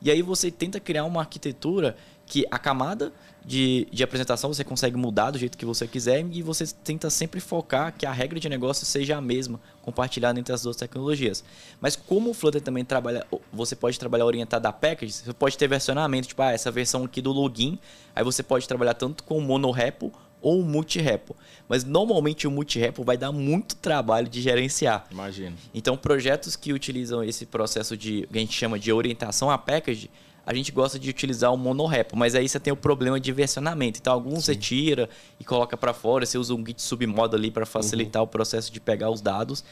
e aí você tenta criar uma arquitetura que a camada de, de apresentação você consegue mudar do jeito que você quiser e você tenta sempre focar que a regra de negócio seja a mesma, compartilhada entre as duas tecnologias. Mas como o Flutter também trabalha, você pode trabalhar orientado a packages, você pode ter versionamento, tipo, ah, essa versão aqui do login, aí você pode trabalhar tanto com monorepo ou multirepo. Mas normalmente o multirepo vai dar muito trabalho de gerenciar. Imagino. Então, projetos que utilizam esse processo de que a gente chama de orientação a package, a gente gosta de utilizar o monorepo, mas aí você tem o problema de versionamento. Então, alguns você tira e coloca para fora, você usa um git submodo ali para facilitar o processo de pegar os dados,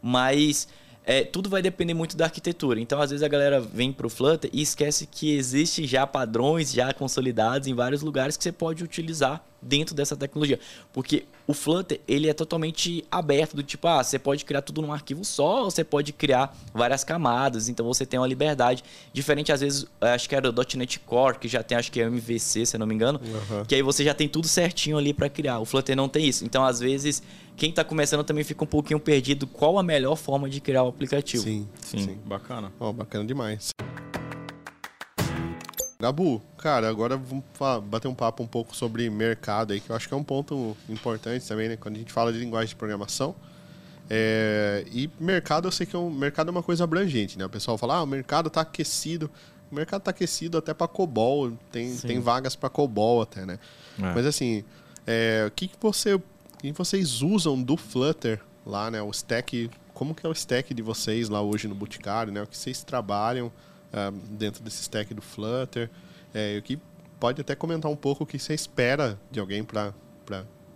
mas é, tudo vai depender muito da arquitetura. Então, às vezes a galera vem para o Flutter e esquece que existe já padrões já consolidados em vários lugares que você pode utilizar dentro dessa tecnologia. Porque o Flutter, ele é totalmente aberto, do tipo, ah, você pode criar tudo num arquivo só, ou você pode criar várias camadas, então você tem uma liberdade. Diferente, às vezes, acho que era o .NET Core, que já tem, acho que é MVC, se eu não me engano, Uhum. que aí você já tem tudo certinho ali para criar. O Flutter não tem isso. Então, às vezes, quem está começando também fica um pouquinho perdido qual a melhor forma de criar o aplicativo. Sim, Sim, bacana. Ó, bacana demais. Gabu, cara, agora vamos bater um papo um pouco sobre mercado aí, que eu acho que é um ponto importante também, né? Quando a gente fala de linguagem de programação. É, e mercado, eu sei que é um, mercado é uma coisa abrangente, né? O pessoal fala, ah, o mercado tá aquecido. O mercado tá aquecido até para COBOL, tem, Sim. tem vagas para COBOL até, né? É. Mas assim, é, o que, que você. Que vocês usam do Flutter lá, né? O stack. Como que é o stack de vocês lá hoje no Boticário, né? O que vocês trabalham ah, dentro desse stack do Flutter? É, que pode até comentar um pouco o que você espera de alguém para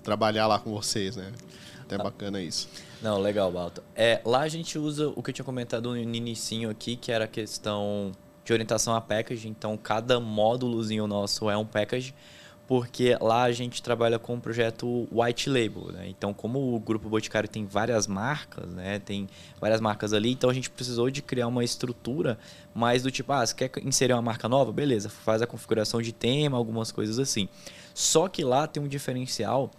trabalhar lá com vocês, né? Até bacana isso. Não, legal, Balta. É, lá a gente usa o que eu tinha comentado no inicinho aqui, que era a questão de orientação a package. Então, cada módulozinho nosso é um package, porque lá a gente trabalha com um projeto white label. Né? Então, como o Grupo Boticário tem várias marcas, né? tem várias marcas ali, então a gente precisou de criar uma estrutura mais do tipo, ah, você quer inserir uma marca nova? Beleza, faz a configuração de tema, algumas coisas assim. Só que lá tem um diferencial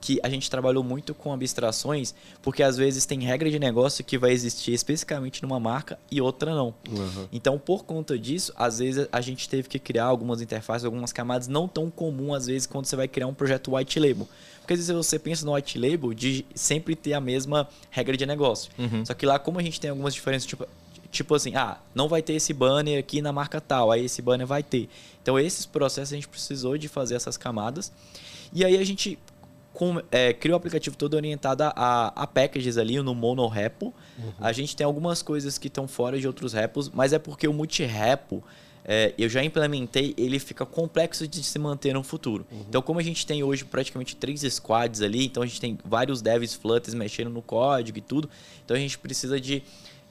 que a gente trabalhou muito com abstrações, porque às vezes tem regra de negócio que vai existir especificamente numa marca e outra não. Uhum. Então, por conta disso, às vezes a gente teve que criar algumas interfaces, algumas camadas não tão comum às vezes quando você vai criar um projeto white label. Porque às vezes você pensa no white label de sempre ter a mesma regra de negócio. Só que lá como a gente tem algumas diferenças, tipo, tipo assim, ah, não vai ter esse banner aqui na marca tal, aí esse banner vai ter. Então, esses processos a gente precisou de fazer essas camadas. E aí a gente com, é, cria o aplicativo todo orientado a, a packages ali no monorepo. A gente tem algumas coisas que estão fora de outros repos, mas é porque o multirepo é, eu já implementei, ele fica complexo de se manter no futuro. Então, como a gente tem hoje praticamente três squads ali, então a gente tem vários devs flutters mexendo no código e tudo, então a gente precisa de,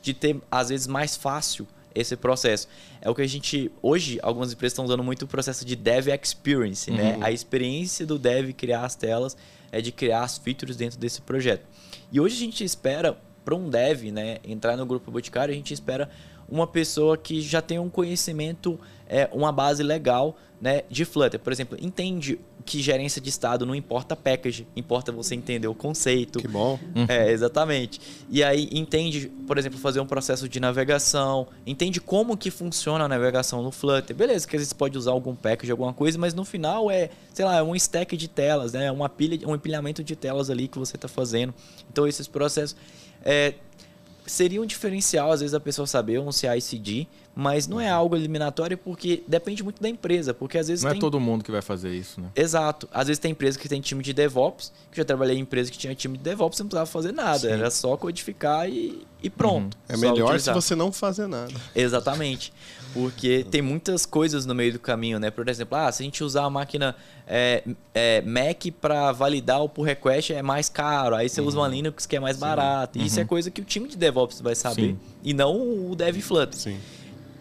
de ter, às vezes, mais fácil esse processo. É o que a gente. Hoje, algumas empresas estão usando muito o processo de dev experience, né? A experiência do dev criar as telas é de criar as features dentro desse projeto. E hoje a gente espera, para um dev, né, entrar no grupo Boticário, a gente espera uma pessoa que já tem um conhecimento, é, uma base legal né, de Flutter. Por exemplo, entende que gerência de estado não importa package, importa você entender o conceito. Que bom. É, exatamente. E aí entende, por exemplo, fazer um processo de navegação, entende como que funciona a navegação no Flutter. Beleza, que às vezes pode usar algum package, alguma coisa, mas no final é, sei lá, é um stack de telas, né? Uma pilha, um empilhamento de telas ali que você está fazendo. Então esses processos é, seria um diferencial, às vezes, a pessoa saber um CI/CD, mas não é algo eliminatório porque depende muito da empresa, porque às vezes Não tem... é todo mundo que vai fazer isso, né? Exato. Às vezes tem empresa que tem time de DevOps, que eu já trabalhei em empresa que tinha time de DevOps, você não precisava fazer nada, Sim. era só codificar e, e pronto. É Só melhor utilizar. se você não fazer nada. Exatamente. Porque tem muitas coisas no meio do caminho, né? Por exemplo, ah, se a gente usar a máquina é, é, Mac para validar o pull request é mais caro. Aí você usa uma Linux que é mais barato. E Isso é coisa que o time de DevOps vai saber. Sim. E não o Dev Flutter. Sim.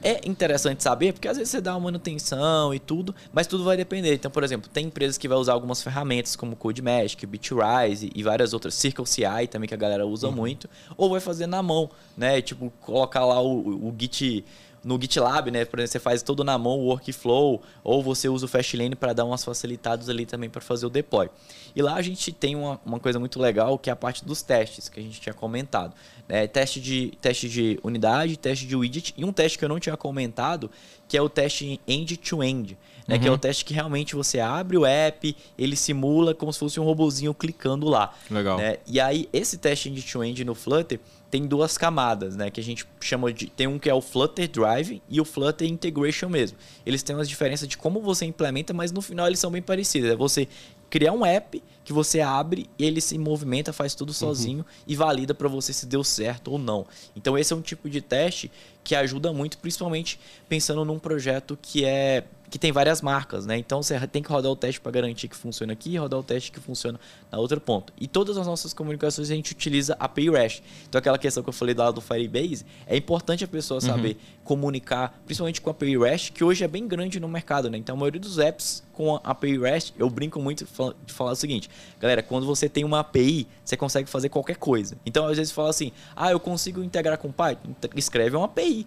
É interessante saber, porque às vezes você dá uma manutenção e tudo, mas tudo vai depender. Então, por exemplo, tem empresas que vai usar algumas ferramentas como CodeMagic, Bitrise e várias outras, Circle CI também que a galera usa muito, ou vai fazer na mão, né? Tipo, colocar lá o, o Git no GitLab, né? Por exemplo, você faz todo na mão o workflow, ou você usa o Fastlane para dar umas facilitadas ali também para fazer o deploy. E lá a gente tem uma, uma coisa muito legal que é a parte dos testes que a gente tinha comentado. né? teste, de, teste de unidade, teste de widget e um teste que eu não tinha comentado, que é o teste end-to-end. Né? Que é o teste que realmente você abre o app, ele simula como se fosse um robozinho clicando lá. Legal. né? E aí, esse teste end-to-end no Flutter tem duas camadas, né? Que a gente chama de. Tem um que é o Flutter Drive e o Flutter Integration mesmo. Eles têm umas diferenças de como você implementa, mas no final eles são bem parecidos. É você criar um app que você abre e ele se movimenta, faz tudo sozinho e valida para você se deu certo ou não. Então esse é um tipo de teste que ajuda muito, principalmente pensando num projeto que é que tem várias marcas, né? Então você tem que rodar o teste para garantir que funciona aqui e rodar o teste que funciona na outra ponta. E todas as nossas comunicações a gente utiliza API REST. Então aquela questão que eu falei lá do Firebase, é importante a pessoa saber comunicar, principalmente com a API REST, que hoje é bem grande no mercado, né? Então a maioria dos apps com a API REST, eu brinco muito de falar o seguinte, galera, quando você tem uma API, você consegue fazer qualquer coisa. Então às vezes fala assim, ah, eu consigo integrar com Python, escreve uma API.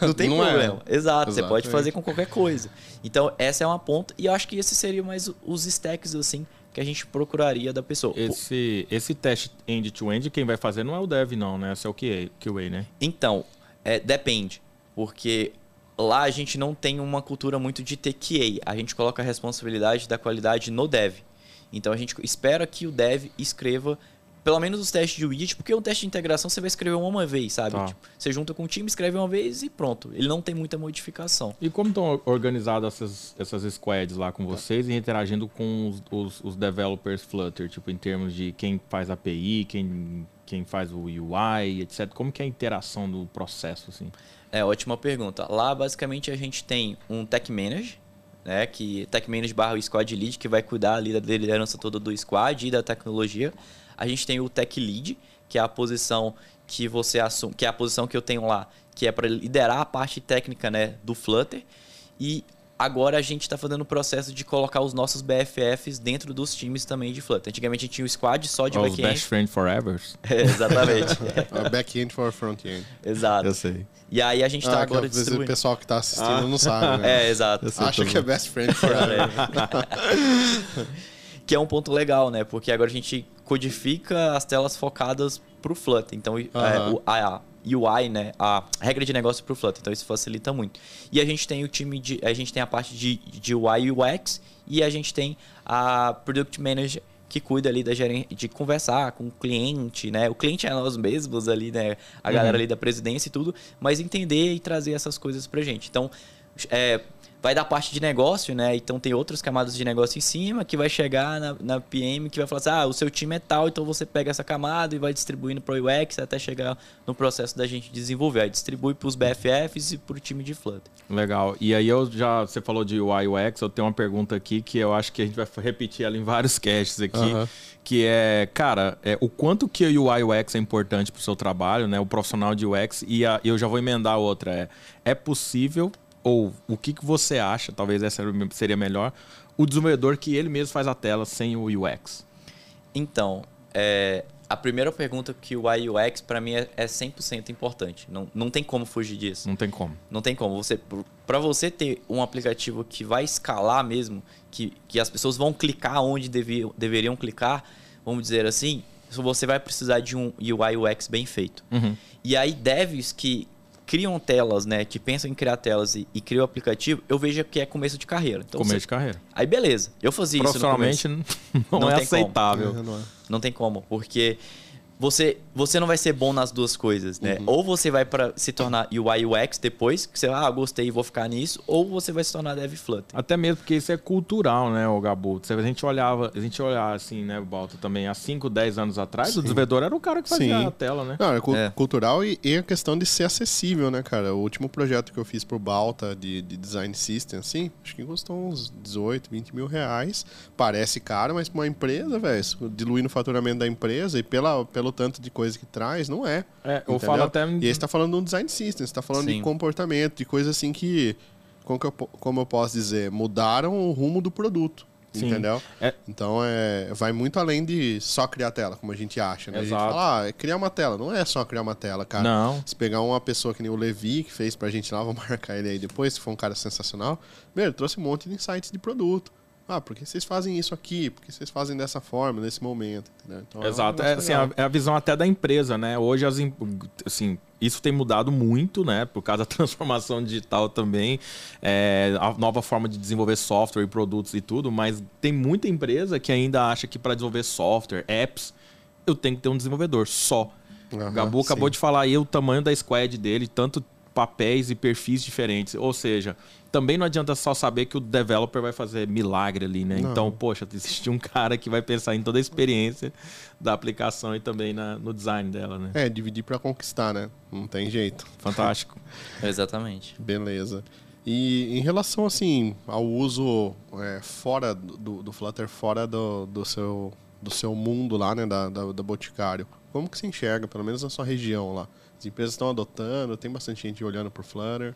Não tem Não é. problema. Exato, você pode Exatamente. fazer com qualquer coisa. Então, essa é uma ponta. E eu acho que esses seriam mais os stacks, assim, que a gente procuraria da pessoa. Esse, esse teste end-to-end, quem vai fazer não é o dev, não, né? Esse é o QA, QA né? Então, é, depende. Porque lá a gente não tem uma cultura muito de TQA. A gente coloca a responsabilidade da qualidade no dev. Então, a gente espera que o dev escreva pelo menos os testes de widget, porque um teste de integração você vai escrever uma vez, sabe? Tá. Tipo, você junta com o time, escreve uma vez e pronto. Ele não tem muita modificação. E como estão organizadas essas, essas squads lá com vocês e interagindo com os, os, os developers Flutter, tipo, em termos de quem faz API, quem, quem faz o UI, etc. Como que é a interação do processo, assim? É, ótima pergunta. Lá, basicamente, a gente tem um Tech Manager, né? Que Tech Manager barra Squad Lead, que vai cuidar ali da liderança toda do squad e da tecnologia. A gente tem o Tech Lead, que é a posição que você assume, que é a posição que eu tenho lá, que é para liderar a parte técnica, né, do Flutter. E agora a gente está fazendo o processo de colocar os nossos BFFs dentro dos times também de Flutter. Antigamente a gente tinha o squad só de Os back-end. best friend forevers? É, exatamente. A back-end for front-end. Exato. sei. E aí a gente está Ah, agora às vezes o distribuindo. pessoal que tá assistindo não sabe, né? É, exato. Acha que é best friend forever. que é um ponto legal, né? Porque agora a gente codifica as telas focadas para o Flutter. Então, é, Aham. o, a, a UI, né? A regra de negócio para o Flutter. Então, isso facilita muito. E a gente tem o time de... A gente tem a parte de, de UI e UX e a gente tem a Product Manager que cuida ali da de conversar com o cliente, né? O cliente é nós mesmos ali, né? A galera ali da presidência e tudo, mas entender e trazer essas coisas pra gente. Então, é, vai dar parte de negócio, né? Então tem outras camadas de negócio em cima que vai chegar na, na PM que vai falar assim: ah, o seu time é tal, então você pega essa camada e vai distribuindo para o UX até chegar no processo da gente desenvolver. Aí distribui para os BFFs e para o time de Flutter. Legal. E aí eu já, você falou de UI UX, eu tenho uma pergunta aqui que eu acho que a gente vai repetir ela em vários casts aqui, Aham. que é, cara, é, o quanto que o UI UX é importante pro seu trabalho, né? O profissional de UX e a- eu já vou emendar outra, é, é possível ou o que, que você acha, talvez essa seria melhor, o desenvolvedor que ele mesmo faz a tela sem o UX? Então, é, a primeira pergunta que o UX para mim é, é 100% importante. Não, não tem como fugir disso. Não tem como. Não tem como. Você, para você ter um aplicativo que vai escalar mesmo, que, que as pessoas vão clicar onde devi, deveriam clicar, vamos dizer assim, você vai precisar de um UI UX bem feito. Uhum. E aí, devs que criam telas, né, que pensam em criar telas e, e criam aplicativo, eu vejo que é começo de carreira. Então, Começo você- de carreira. Aí, beleza. Eu fazia isso no começo. Profissionalmente não, Não é como. aceitável. É, não é. Não tem como, porque você, você não vai ser bom nas duas coisas, né? Uhum. Ou você vai para se tornar UI UX depois, que você, ah, gostei e vou ficar nisso, ou você vai se tornar Dev Flutter. Até mesmo porque isso é cultural, né, o Gabu? Se a gente olhava, a gente olhar assim, né, Balto, também há 5, 10 anos atrás, Sim. o desenvolvedor era o cara que fazia Sim. a tela, né? Não, é, cu- É. cultural e, e a questão de ser acessível, né, cara? O último projeto que eu fiz pro Balta de, de design system, assim, acho que custou uns 18, 20 mil reais. Parece caro, mas pra uma empresa, velho, diluindo o faturamento da empresa e pela, pelo tanto de coisa que traz, não é. É, eu Entendeu? falo até. E aí você tá falando de um design system, você tá falando de Sim. comportamento, de coisas assim que, como, que eu, como eu posso dizer, mudaram o rumo do produto. Sim. Entendeu? É- Então é, vai muito além de só criar tela, como a gente acha. Né? A gente fala, ah, é criar uma tela. Não é só criar uma tela, cara. Não. Se pegar uma pessoa que nem o Levi, que fez pra gente lá, vou marcar ele aí depois, que foi um cara sensacional. Meu, ele trouxe um monte de insights de produto. Ah, por que vocês fazem isso aqui? Por que vocês fazem dessa forma, nesse momento? Entendeu? Então, um Exato. É, negócio assim, legal. a, é a visão até da empresa, né? Hoje, as, assim, isso tem mudado muito, né? Por causa da transformação digital também, é, a nova forma de desenvolver software e produtos e tudo, mas tem muita empresa que ainda acha que para desenvolver software, apps, eu tenho que ter um desenvolvedor só. Aham, o Gabu acabou sim. de falar aí o tamanho da squad dele, tanto papéis e perfis diferentes. Ou seja, também não adianta só saber que o developer vai fazer milagre ali, né? Não. Então, poxa, existe um cara que vai pensar em toda a experiência da aplicação e também na- no design dela, né? É, dividir pra conquistar, né? Não tem jeito. Fantástico. Exatamente. Beleza. E em relação, assim, ao uso é, fora do, do Flutter, fora do, do, seu, do seu mundo lá, né, da, da, da Boticário, como que se enxerga, pelo menos na sua região lá? As empresas estão adotando, tem bastante gente olhando por Flutter.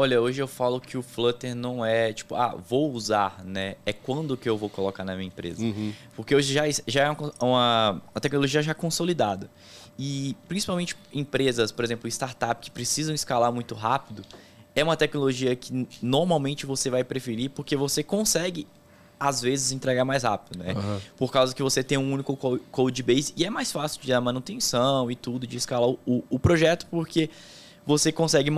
Olha, hoje eu falo que o Flutter não é tipo, ah, vou usar, né? É quando que eu vou colocar na minha empresa. Uhum. Porque hoje já, já é uma, uma, a tecnologia já consolidada. E principalmente empresas, por exemplo, startup que precisam escalar muito rápido, é uma tecnologia que normalmente você vai preferir porque você consegue às vezes entregar mais rápido, né? Aham. Por causa que você tem um único co- code base e é mais fácil de dar manutenção e tudo, de escalar o, o projeto, porque você consegue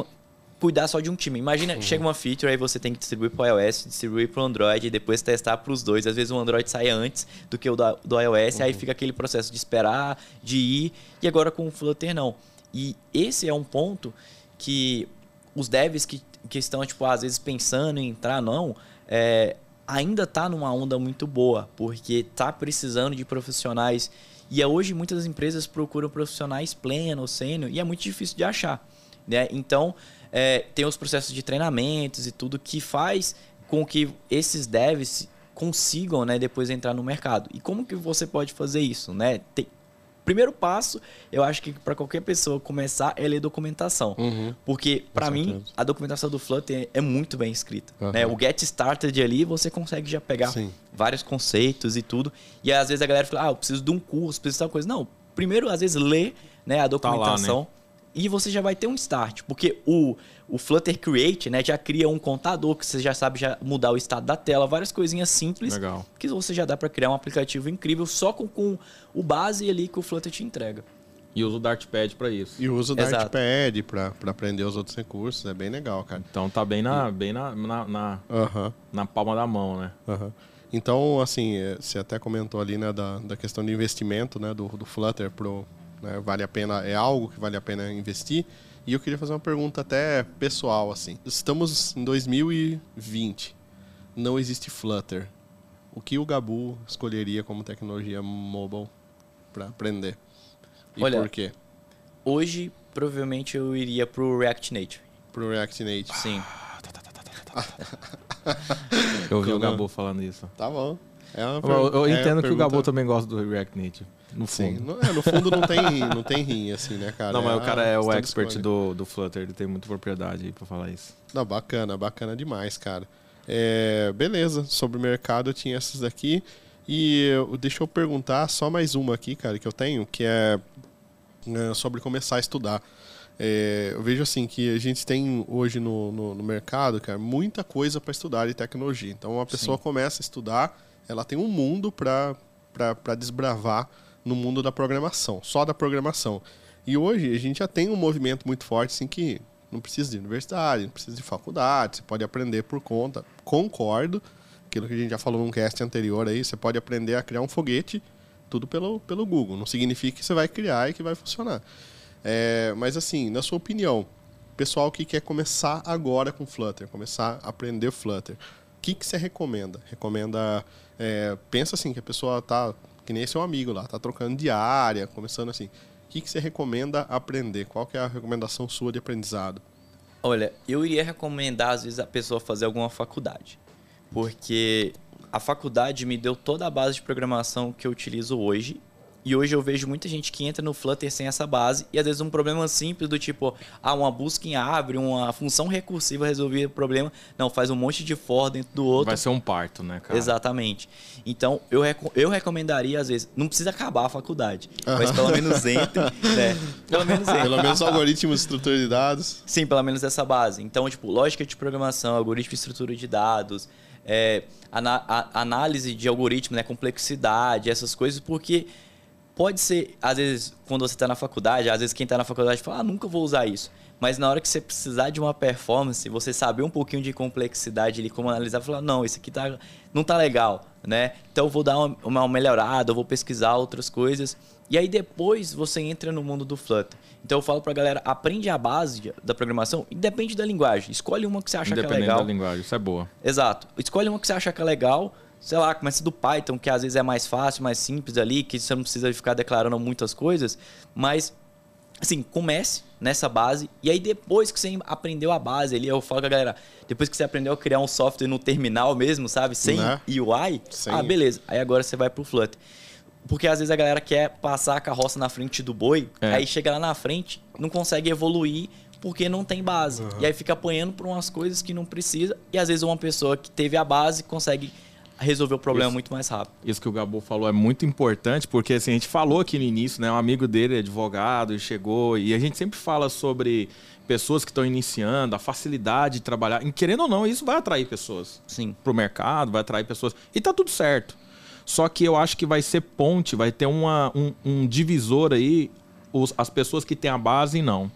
cuidar só de um time. Imagina, chega uma feature, aí você tem que distribuir para o iOS, distribuir para o Android e depois testar para os dois. Às vezes o Android sai antes do que o do, do iOS, aí fica aquele processo de esperar, de ir, e agora com o Flutter não. E esse é um ponto que os devs que, que estão, tipo, às vezes pensando em entrar, não, é, ainda tá numa onda muito boa, porque tá precisando de profissionais. E é hoje muitas empresas procuram profissionais pleno, sênior, e é muito difícil de achar. Né? Então, é, tem os processos de treinamentos e tudo que faz com que esses devs consigam né, depois entrar no mercado. E como que você pode fazer isso? Né? Tem, primeiro passo, eu acho que para qualquer pessoa começar é ler documentação. Uhum. Porque, para mim, a documentação do Flutter é muito bem escrita. Aham. Né? O Get Started ali, você consegue já pegar Sim. vários conceitos e tudo. E às vezes a galera fala, ah, eu preciso de um curso, preciso de tal coisa. Não, primeiro, às vezes, lê né, a Tá lá, documentação e você já vai ter um start. Porque o, o Flutter Create né, já cria um contador que você já sabe já mudar o estado da tela, várias coisinhas simples Legal. que você já dá para criar um aplicativo incrível só com, com o base ali que o Flutter te entrega. E usa o Dartpad para isso. E o uso da Exato. Artpad pra, pra aprender os outros recursos, é bem legal, cara. Então tá bem na, bem na, na, na, Aham. na palma da mão, né? Aham. Então, assim, eh, você até comentou ali, né, da, da questão de investimento, né, do, do Flutter pro, né, vale a pena, é algo que vale a pena investir. E eu queria fazer uma pergunta até pessoal, assim. Estamos em 2020, não existe Flutter. O que o Gabu escolheria como tecnologia mobile para aprender? E Olha, por quê? Hoje, provavelmente, eu iria pro React Native. Pro React Native. Sim. Eu vi o Quando- Gabu falando isso. Tá bom. É uma Eu, eu é entendo uma que o Gabu também gosta do React Native. No Sim, fundo. no, é, no fundo não tem, não tem rim, assim, né, cara? Não, mas o cara é o expert do, do Flutter, ele tem muita propriedade aí pra falar isso. Não, bacana, bacana demais, cara. É, beleza, sobre o mercado eu tinha essas daqui. E eu- deixa eu perguntar só mais uma aqui, cara, que eu tenho, que é, é, sobre começar a estudar. É, eu vejo assim que a gente tem hoje no, no, no mercado, cara, muita coisa para estudar de tecnologia. Então, uma pessoa começa a estudar, ela tem um mundo para desbravar no mundo da programação, só da programação. E hoje a gente já tem um movimento muito forte, assim, que não precisa de universidade, não precisa de faculdade, você pode aprender por conta. Concordo, aquilo que a gente já falou num cast anterior aí, você pode aprender a criar um foguete tudo pelo, pelo Google. Não significa que você vai criar e que vai funcionar. É, mas assim, na sua opinião, pessoal que quer começar agora com Flutter, começar a aprender Flutter, o que, que você recomenda? Recomenda. É, pensa assim, que a pessoa tá. Que nem seu amigo lá, tá trocando de área, começando assim. O que, que você recomenda aprender? Qual que é a recomendação sua de aprendizado? Olha, eu iria recomendar, às vezes, a pessoa fazer alguma faculdade. Porque a faculdade me deu toda a base de programação que eu utilizo hoje e hoje eu vejo muita gente que entra no Flutter sem essa base e às vezes um problema simples do tipo, ah, uma busca em árvore, uma função recursiva resolver o problema. Não, faz um monte de for dentro do outro. Vai ser um parto, né, cara? Exatamente. Então, eu, eu recomendaria, às vezes, não precisa acabar a faculdade, mas pelo menos entre, né? Pelo menos entre. Pelo menos algoritmos, estrutura de dados. Sim, pelo menos essa base. Então, tipo, lógica de programação, algoritmo e estrutura de dados, é, análise de algoritmo, né, complexidade, essas coisas, porque pode ser, às vezes, quando você está na faculdade, às vezes quem está na faculdade fala, ah, nunca vou usar isso. Mas na hora que você precisar de uma performance, você saber um pouquinho de complexidade ali, como analisar, falar, não, isso aqui tá, não tá legal, né? Então eu vou dar uma, uma melhorada, eu vou pesquisar outras coisas. E aí depois você entra no mundo do Flutter. Então eu falo pra galera, aprende a base da programação, independe da linguagem. Escolhe uma que você acha que é legal. da linguagem, isso é boa. Exato. Escolhe uma que você acha que é legal sei lá, começa do Python, que às vezes é mais fácil, mais simples ali, que você não precisa ficar declarando muitas coisas, mas assim, comece nessa base e aí depois que você aprendeu a base ali, eu falo com a galera, depois que você aprendeu a criar um software no terminal mesmo, sabe, sem né? UI, ah, beleza, aí agora você vai pro Flutter. Porque às vezes a galera quer passar a carroça na frente do boi, é. aí chega lá na frente, não consegue evoluir porque não tem base. Uhum. E aí fica apanhando por umas coisas que não precisa. E às vezes uma pessoa que teve a base consegue resolver o problema isso, muito mais rápido. Isso que o Gabo falou é muito importante, porque assim, a gente falou aqui no início, né? Um amigo dele é advogado, chegou, e a gente sempre fala sobre pessoas que estão iniciando, a facilidade de trabalhar. E, querendo ou não, isso vai atrair pessoas Sim. para o mercado, vai atrair pessoas. E tá tudo certo. Só que eu acho que vai ser ponte, vai ter uma, um, um divisor aí, os, as pessoas que têm a base e não.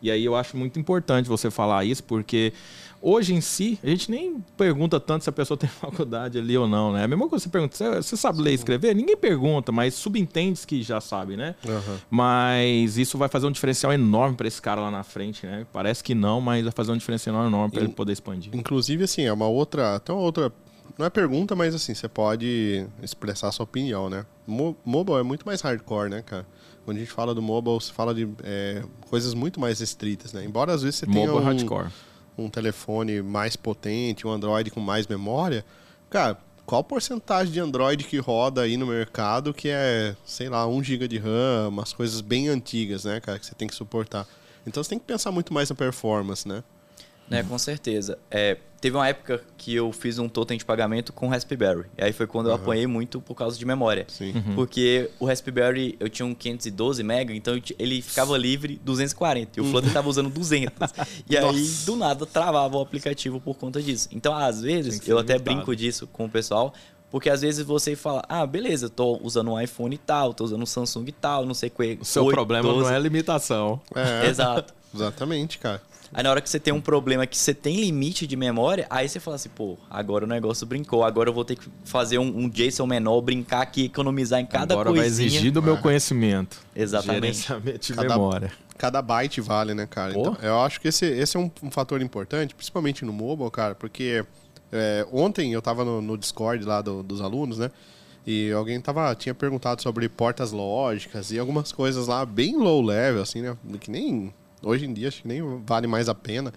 E aí eu acho muito importante você falar isso, porque Hoje em si, a gente nem pergunta tanto se a pessoa tem faculdade ali ou não, né? A mesma coisa que você pergunta, você sabe ler e escrever? Ninguém pergunta, mas subentende que já sabe, né? Uhum. Mas isso vai fazer um diferencial enorme para esse cara lá na frente, né? Parece que não, mas vai fazer um diferencial enorme para ele poder expandir. Inclusive, assim, é uma outra, até uma outra não é pergunta, mas assim, você pode expressar sua opinião, né? Mo mobile é muito mais hardcore, né, cara? Quando a gente fala do mobile, você fala de é, coisas muito mais estritas, né? Embora às vezes você tenha mobile um, hardcore um telefone mais potente, um Android com mais memória, cara, qual porcentagem de Android que roda aí no mercado que é, sei lá, 1 GB de RAM, umas coisas bem antigas, né, cara, que você tem que suportar. Então você tem que pensar muito mais na performance, né? Né, com certeza. É, teve uma época que eu fiz um totem de pagamento com Raspberry. E aí foi quando uhum. eu apanhei muito por causa de memória. Sim. Uhum. Porque o Raspberry, eu tinha um 512 MB, então ele ficava livre 240. E o Flutter estava usando 200. e aí, do nada, travava o aplicativo por conta disso. Então, às vezes, eu até brinco disso com o pessoal. Porque às vezes você fala, ah, beleza, tô usando um iPhone e tal, tô usando um Samsung e tal, não sei qual. O seu 8, problema 12. não é limitação. É. Exato. Exatamente, cara. Aí na hora que você tem um problema que você tem limite de memória, aí você fala assim, pô, agora o negócio brincou, agora eu vou ter que fazer um, um JSON menor, brincar aqui, economizar em cada agora coisinha. Agora vai exigir do meu ah. conhecimento. Exatamente. Gerenciamento de cada, memória. Cada byte vale, né, cara? Então, eu acho que esse, esse é um, um, fator importante, principalmente no mobile, cara, porque é, ontem eu tava no, no Discord lá do, dos alunos, né? E alguém tava, tinha perguntado sobre portas lógicas e algumas coisas lá bem low level, assim, né? Que nem Hoje em dia acho que nem vale mais a pena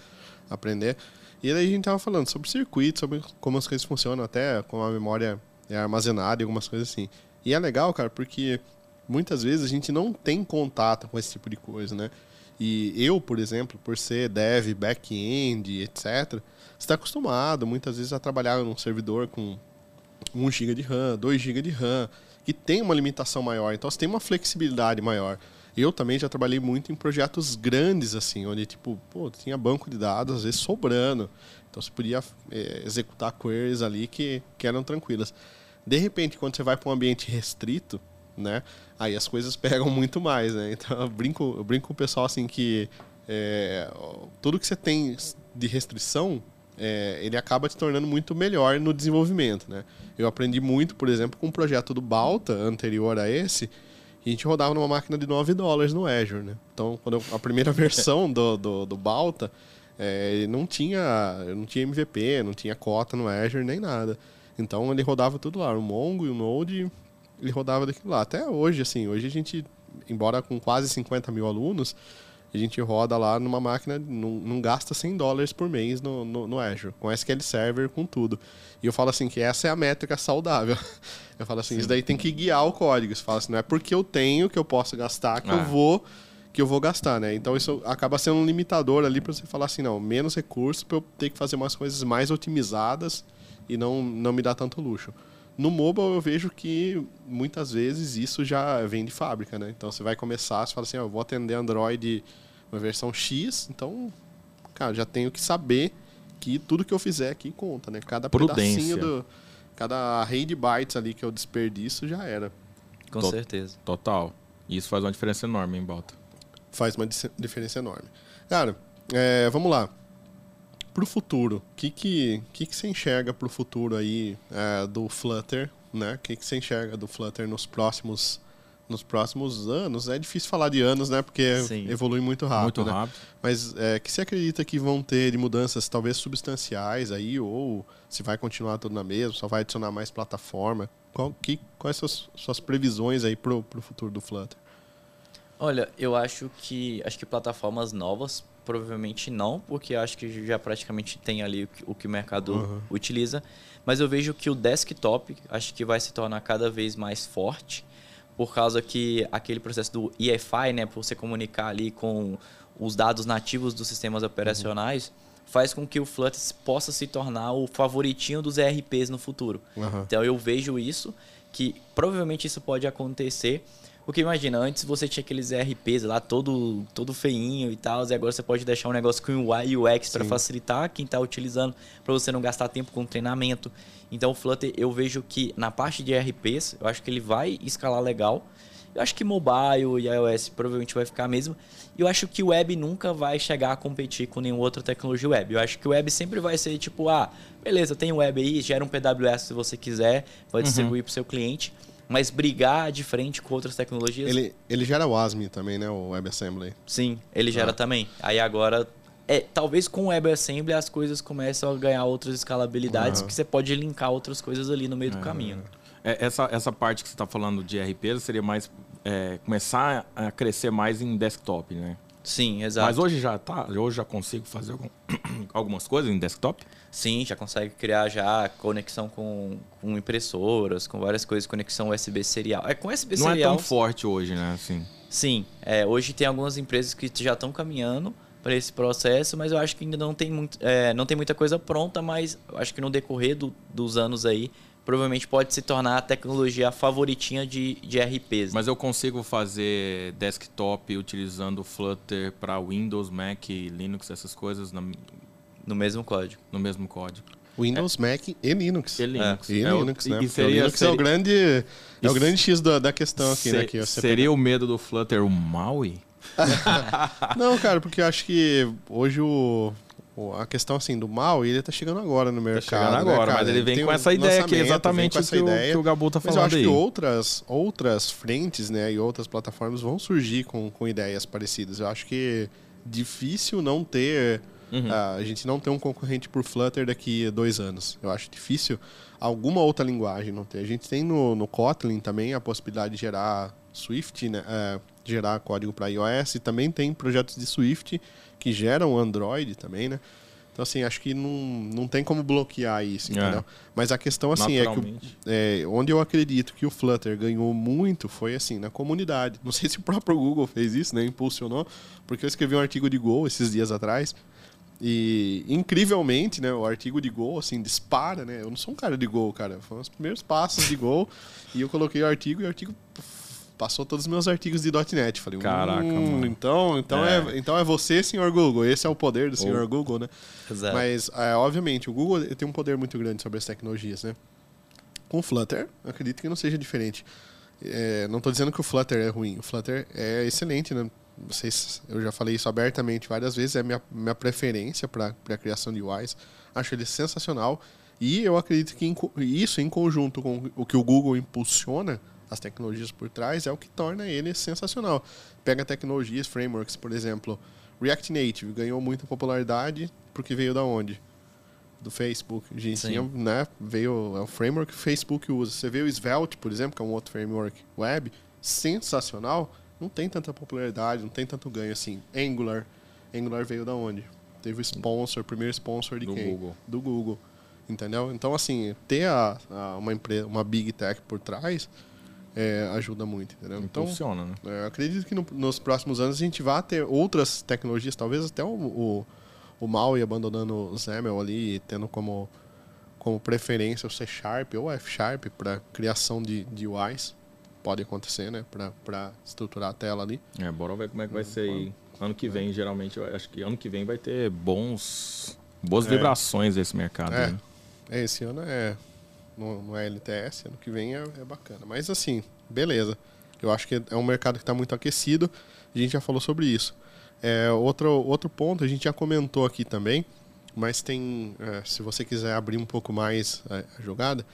aprender. E aí a gente tava falando sobre circuito, sobre como as coisas funcionam, até como a memória é armazenada e algumas coisas assim. E é legal, cara, porque muitas vezes a gente não tem contato com esse tipo de coisa, né? E eu, por exemplo, por ser dev, back-end, etc., está acostumado muitas vezes a trabalhar num servidor com 1 GB de RAM, 2 GB de RAM, que tem uma limitação maior, então você tem uma flexibilidade maior. Eu também já trabalhei muito em projetos grandes, assim, onde, tipo, pô, tinha banco de dados, às vezes, sobrando. Então, você podia é, executar queries ali que, que eram tranquilas. De repente, quando você vai para um ambiente restrito, né? Aí as coisas pegam muito mais, né? Então, eu brinco, eu brinco com o pessoal, assim, que é, tudo que você tem de restrição é, ele acaba se tornando muito melhor no desenvolvimento, né? Eu aprendi muito, por exemplo, com um projeto do Balta, anterior a esse, e a gente rodava numa máquina de 9 dólares no Azure, né? Então, quando eu, a primeira versão do, do, do Balta, é, não tinha não tinha MVP, não tinha cota no Azure, nem nada. Então, ele rodava tudo lá, o Mongo e o Node, ele rodava daquilo lá. Até hoje, assim, hoje a gente, embora com quase 50 mil alunos, a gente roda lá numa máquina, não, não gasta 100 dólares por mês no, no, no, Azure, com SQL Server, com tudo. E eu falo assim que essa é a métrica saudável. Eu falo assim, Sim. isso daí tem que guiar o código. Você fala assim, não é porque eu tenho que eu posso gastar que ah. eu vou que eu vou gastar, né? Então isso acaba sendo um limitador ali para você falar assim, não, menos recursos para eu ter que fazer umas coisas mais otimizadas e não, não me dar tanto luxo. No mobile eu vejo que muitas vezes isso já vem de fábrica, né? Então você vai começar, você fala assim, ó, eu vou atender Android uma versão X, então, cara, já tenho que saber que tudo que eu fizer aqui conta, né? Cada Prudência. pedacinho do. Cada rei de bytes ali que eu desperdiço já era. Com Tot certeza. Total. E isso faz uma diferença enorme em Balta. Faz uma diferença enorme. Cara, é, vamos lá. Pro futuro, o que, que, que, que você enxerga pro futuro aí é, do Flutter, né? O que, que você enxerga do Flutter nos próximos nos próximos anos. É difícil falar de anos, né? Porque Sim. evolui muito rápido. Muito né? rápido. Mas é, que você acredita que vão ter de mudanças talvez substanciais aí, ou se vai continuar tudo na mesma, só vai adicionar mais plataforma? Qual, que, quais são as suas previsões aí pro, pro futuro do Flutter? Olha, eu acho que acho que plataformas novas provavelmente não, porque acho que já praticamente tem ali o que o, mercado uhum. utiliza. Mas eu vejo que o desktop acho que vai se tornar cada vez mais forte por causa que aquele processo do EFI, né, por você comunicar ali com os dados nativos dos sistemas operacionais, uhum. faz com que o Flutter possa se tornar o favoritinho dos ERPs no futuro. Uhum. Então eu vejo isso, que provavelmente isso pode acontecer. Porque imagina, antes você tinha aqueles ERPs lá todo, todo feinho e tal, e agora você pode deixar um negócio com UI e UX para facilitar quem está utilizando, para você não gastar tempo com treinamento. Então o Flutter eu vejo que na parte de RPs, eu acho que ele vai escalar legal. Eu acho que mobile e iOS provavelmente vai ficar mesmo. E eu acho que o web nunca vai chegar a competir com nenhuma outra tecnologia web. Eu acho que o web sempre vai ser tipo, ah, beleza, tem web aí, gera um PWS se você quiser, vai uhum. distribuir para o seu cliente. Mas brigar de frente com outras tecnologias. Ele, ele gera o ASME também, né? O WebAssembly. Sim, ele gera ah. também. Aí agora é, talvez com o WebAssembly as coisas começam a ganhar outras escalabilidades, uhum. que você pode linkar outras coisas ali no meio do caminho. É, essa, essa parte que você está falando de RP seria mais é, começar a crescer mais em desktop, né? Sim, exato. Mas hoje já tá, hoje já consigo fazer algum, algumas coisas em desktop? Sim, já consegue criar já conexão com, com impressoras, com várias coisas, conexão USB serial. É com USB Não serial. Não é tão forte hoje, né? Assim. Sim, é, hoje tem algumas empresas que já estão caminhando para esse processo, mas eu acho que ainda não tem, muito, é, não tem muita coisa pronta, mas eu acho que no decorrer do, dos anos aí, provavelmente pode se tornar a tecnologia favoritinha de, de RPs. Mas eu consigo fazer desktop utilizando Flutter para Windows, Mac, Linux, essas coisas na... no mesmo código. No mesmo código. Windows, é. Mac e Linux. E Linux. É. E é Linux, né? E seria, o Linux seria... é o grande, é o grande X da, da questão aqui, né? Se, aqui, seria o medo do Flutter o MAUI? não, cara, porque eu acho que hoje o, a questão assim do mal, ele tá chegando agora no mercado. Tá chegando né, agora, né, mas ele vem com essa ideia aqui, exatamente o que, ideia, o que o Gabu tá falando. Mas eu acho aí. que outras, outras frentes, né, e outras plataformas vão surgir com, com ideias parecidas. Eu acho que difícil não ter. Uhum. Uh, a gente não ter um concorrente por Flutter daqui a dois anos. Eu acho difícil alguma outra linguagem não ter. A gente tem no, no Kotlin também a possibilidade de gerar Swift, né? Uh, gerar código para iOS. E também tem projetos de Swift que geram Android também, né? Então, assim, acho que não, não tem como bloquear isso, é. entendeu? É. Mas a questão, assim, é que é, onde eu acredito que o Flutter ganhou muito foi, assim, na comunidade. Não sei se o próprio Google fez isso, né? Impulsionou, porque eu escrevi um artigo de Go esses dias atrás. E, incrivelmente, né, o artigo de Go, assim, dispara, né? Eu não sou um cara de Go, cara. Foram os primeiros passos de Go. e eu coloquei o artigo e o artigo passou todos os meus artigos de .NET. Falei, caraca, hum, mano. Então, então, é. é. então é você, senhor Google. Esse é o poder do senhor oh. Google, né? Exato. Mas, é, obviamente, o Google tem um poder muito grande sobre as tecnologias, né? Com o Flutter, acredito que não seja diferente. É, não estou dizendo que o Flutter é ruim. O Flutter é excelente, né? Vocês, eu já falei isso abertamente várias vezes, é minha, minha preferência para a criação de UIs. Acho ele sensacional. E eu acredito que isso, em conjunto com o que o Google impulsiona, as tecnologias por trás, é o que torna ele sensacional. Pega tecnologias, frameworks, por exemplo, React Native ganhou muita popularidade porque veio da onde? Do Facebook. Tinha, né, veio é o framework que o Facebook usa. Você vê o Svelte, por exemplo, que é um outro framework web, sensacional, não tem tanta popularidade, não tem tanto ganho assim. Angular, Angular veio da onde? Teve o sponsor, primeiro sponsor de do quem? Google. Do Google. Entendeu? Então, assim, ter a, a uma empresa, uma big tech por trás é, ajuda muito, entendeu? Então, Funciona, né? É, acredito que no, nos próximos anos a gente vai ter outras tecnologias, talvez até o, o, o Maui abandonando o XAML ali, tendo como, como preferência o C Sharp ou F Sharp para criação de, de UIs. Pode acontecer, né? Para estruturar a tela ali. É, bora ver como é que vai ser aí. Ano que vem, geralmente, eu acho que ano que vem vai ter bons, boas É. vibrações esse mercado. É. né? É, esse ano é. No, no LTS, ano que vem é, é bacana. Mas assim, beleza. Eu acho que é um mercado que está muito aquecido. A gente já falou sobre isso. É, outro, outro ponto, a gente já comentou aqui também, mas tem. é, se você quiser abrir um pouco mais a, a jogada,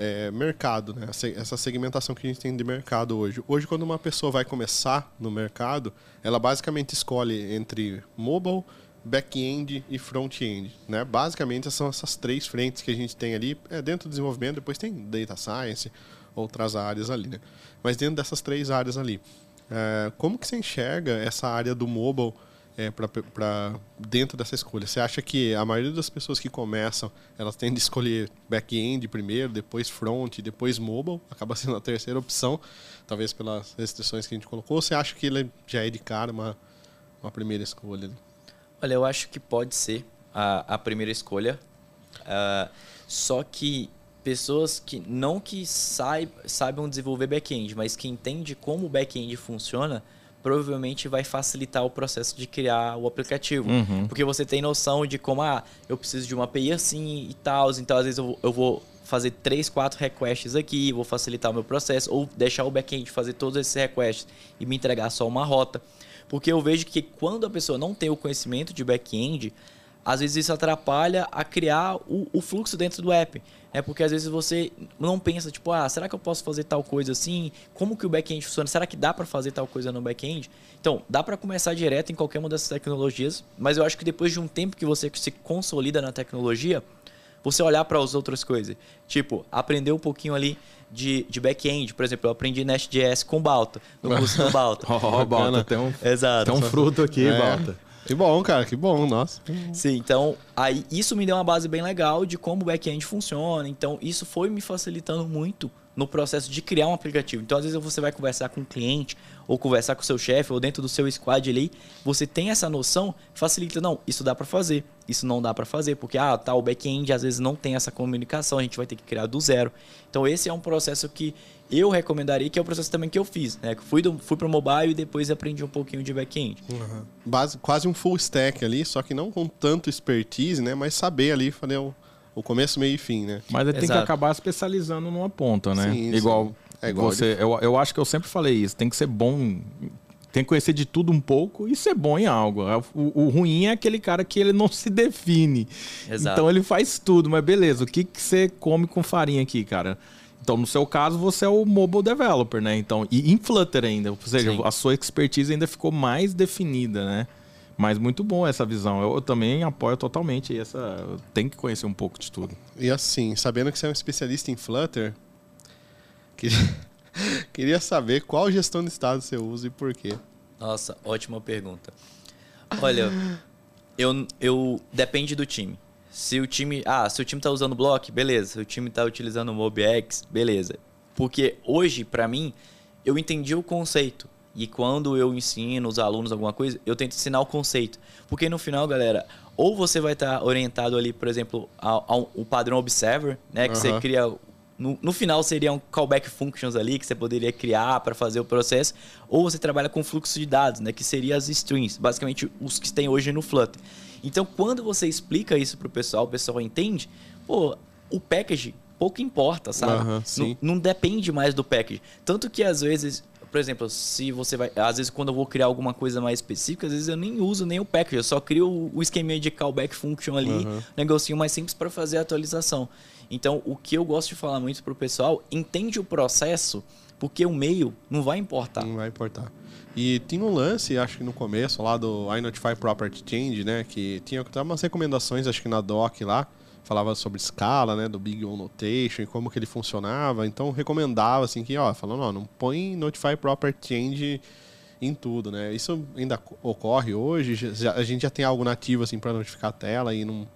é, mercado, né? Essa- segmentação que a gente tem de mercado hoje. Hoje, quando uma pessoa vai começar no mercado, ela basicamente escolhe entre mobile, back-end e front-end. Né? Basicamente, são essas três frentes que a gente tem ali. É, dentro do desenvolvimento, depois tem data science, outras áreas ali. Né? Mas dentro dessas três áreas ali, é, como que você enxerga essa área do mobile é, para dentro dessa escolha? Você acha que a maioria das pessoas que começam, elas têm de escolher back-end primeiro, depois front, depois mobile, acaba sendo a terceira opção, talvez pelas restrições que a gente colocou, ou você acha que ele já é de cara uma, uma primeira escolha? Olha, eu acho que pode ser a, a primeira escolha. Ah, só que pessoas que não que saib, saibam desenvolver back-end, mas que entendem como o back-end funciona, provavelmente vai facilitar o processo de criar o aplicativo. Uhum. Porque você tem noção de como, ah, eu preciso de uma API assim e tal, então às vezes eu, vou- eu vou fazer três, quatro requests aqui, vou facilitar o meu processo, ou deixar o back-end fazer todos esses requests e me entregar só uma rota. Porque eu vejo que quando a pessoa não tem o conhecimento de back-end, às vezes isso atrapalha a criar o, o fluxo dentro do app. É porque às vezes você não pensa, tipo, ah, será que eu posso fazer tal coisa assim? Como que o back-end funciona? Será que dá para fazer tal coisa no back-end? Então, dá para começar direto em qualquer uma dessas tecnologias, mas eu acho que depois de um tempo que você se consolida na tecnologia, você olhar para as outras coisas. Tipo, aprender um pouquinho ali de, de back-end. Por exemplo, eu aprendi Nest.js com Balta, no curso do Balta. Ó, Balta, tem um, Exato. tem um fruto aqui, É. Balta. Que bom, cara, que bom, nossa. Sim, então aí isso me deu uma base bem legal de como o back-end funciona. Então isso foi me facilitando muito no processo de criar um aplicativo. Então às vezes você vai conversar com um cliente ou conversar com o seu chefe ou dentro do seu squad ali, você tem essa noção, facilita, não, isso dá para fazer, isso não dá para fazer, porque ah, tá, o back-end às vezes não tem essa comunicação, a gente vai ter que criar do zero. Então esse é um processo que eu recomendaria, que é o processo também que eu fiz, né? Que fui do, fui para mobile e depois aprendi um pouquinho de back-end. Base, quase um full stack ali, só que não com tanto expertise, né? Mas saber ali fazer o, o começo, meio e fim, né? Mas tem que acabar especializando numa ponta, né? Sim, igual, sim. É igual você. Eu, eu acho que eu sempre falei isso. Tem que ser bom. Tem que conhecer de tudo um pouco e ser bom em algo. O, o ruim é aquele cara que ele não se define. Exato. Então ele faz tudo, mas beleza. O que, que você come com farinha aqui, cara? Então, no seu caso, você é o mobile developer, né? Então, e em Flutter ainda. Ou seja, Sim. a sua expertise ainda ficou mais definida, né? Mas muito bom essa visão. Eu, eu também apoio totalmente essa. Tem que conhecer um pouco de tudo. E assim, sabendo que você é um especialista em Flutter, queria, queria saber qual gestão de estado você usa e por quê. Nossa, ótima pergunta. Olha, eu, eu depende do time. Se o time, ah, se o time tá usando block, beleza. Se o time tá utilizando o MobX, beleza. Porque hoje, para mim, eu entendi o conceito. E quando eu ensino os alunos alguma coisa, eu tento ensinar o conceito. Porque no final, galera, ou você vai estar orientado ali, por exemplo, ao, ao, ao padrão observer, né, que você cria no, no final seriam callback functions ali que você poderia criar para fazer o processo, ou você trabalha com fluxo de dados, né, que seria as strings, basicamente os que tem hoje no Flutter. Então, quando você explica isso pro pessoal, o pessoal entende, pô, o package pouco importa, sabe? Aham, Não- não, depende mais do package. Tanto que às vezes por exemplo, se você vai. Às vezes, quando eu vou criar alguma coisa mais específica, às vezes eu nem uso nem o package, eu só crio o, o esqueminha de callback function ali, uhum. negocinho mais simples para fazer a atualização. Então, o que eu gosto de falar muito pro pessoal, entende o processo, porque o meio não vai importar. Não vai importar. E tinha um lance, acho que no começo, lá do iNotify Property Change, né? Que tinha umas recomendações, acho que na doc lá, falava sobre escala, né? Do Big O Notation e como que ele funcionava. Então recomendava assim que, ó, falando, ó, não põe Notify Property Change em tudo, né? Isso ainda ocorre hoje, já, a gente já tem algo nativo assim para notificar a tela e num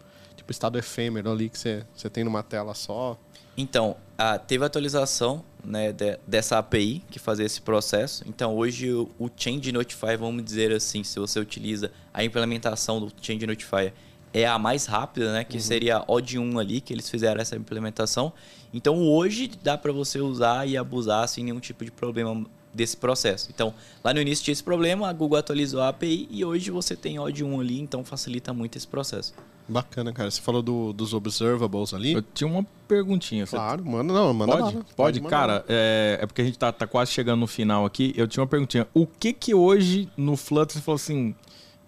tipo estado efêmero ali que você, você tem numa tela só. Então, a, teve atualização né, de, dessa API que fazia esse processo. Então, hoje o, o Change Notify, vamos dizer assim, se você utiliza a implementação do Change Notify é a mais rápida, né? Que uhum. seria a OD1 ali, que eles fizeram essa implementação. Então hoje dá para você usar e abusar sem nenhum tipo de problema desse processo. Então, lá no início tinha esse problema, a Google atualizou a API e hoje você tem OD1 ali, então facilita muito esse processo. Bacana, cara. Você falou do, dos observables ali. Eu tinha uma perguntinha. Claro, manda não, manda Pode? Pode, pode cara. É, é, porque a gente tá, tá quase chegando no final aqui. Eu tinha uma perguntinha. O que que hoje no Flutter você falou assim,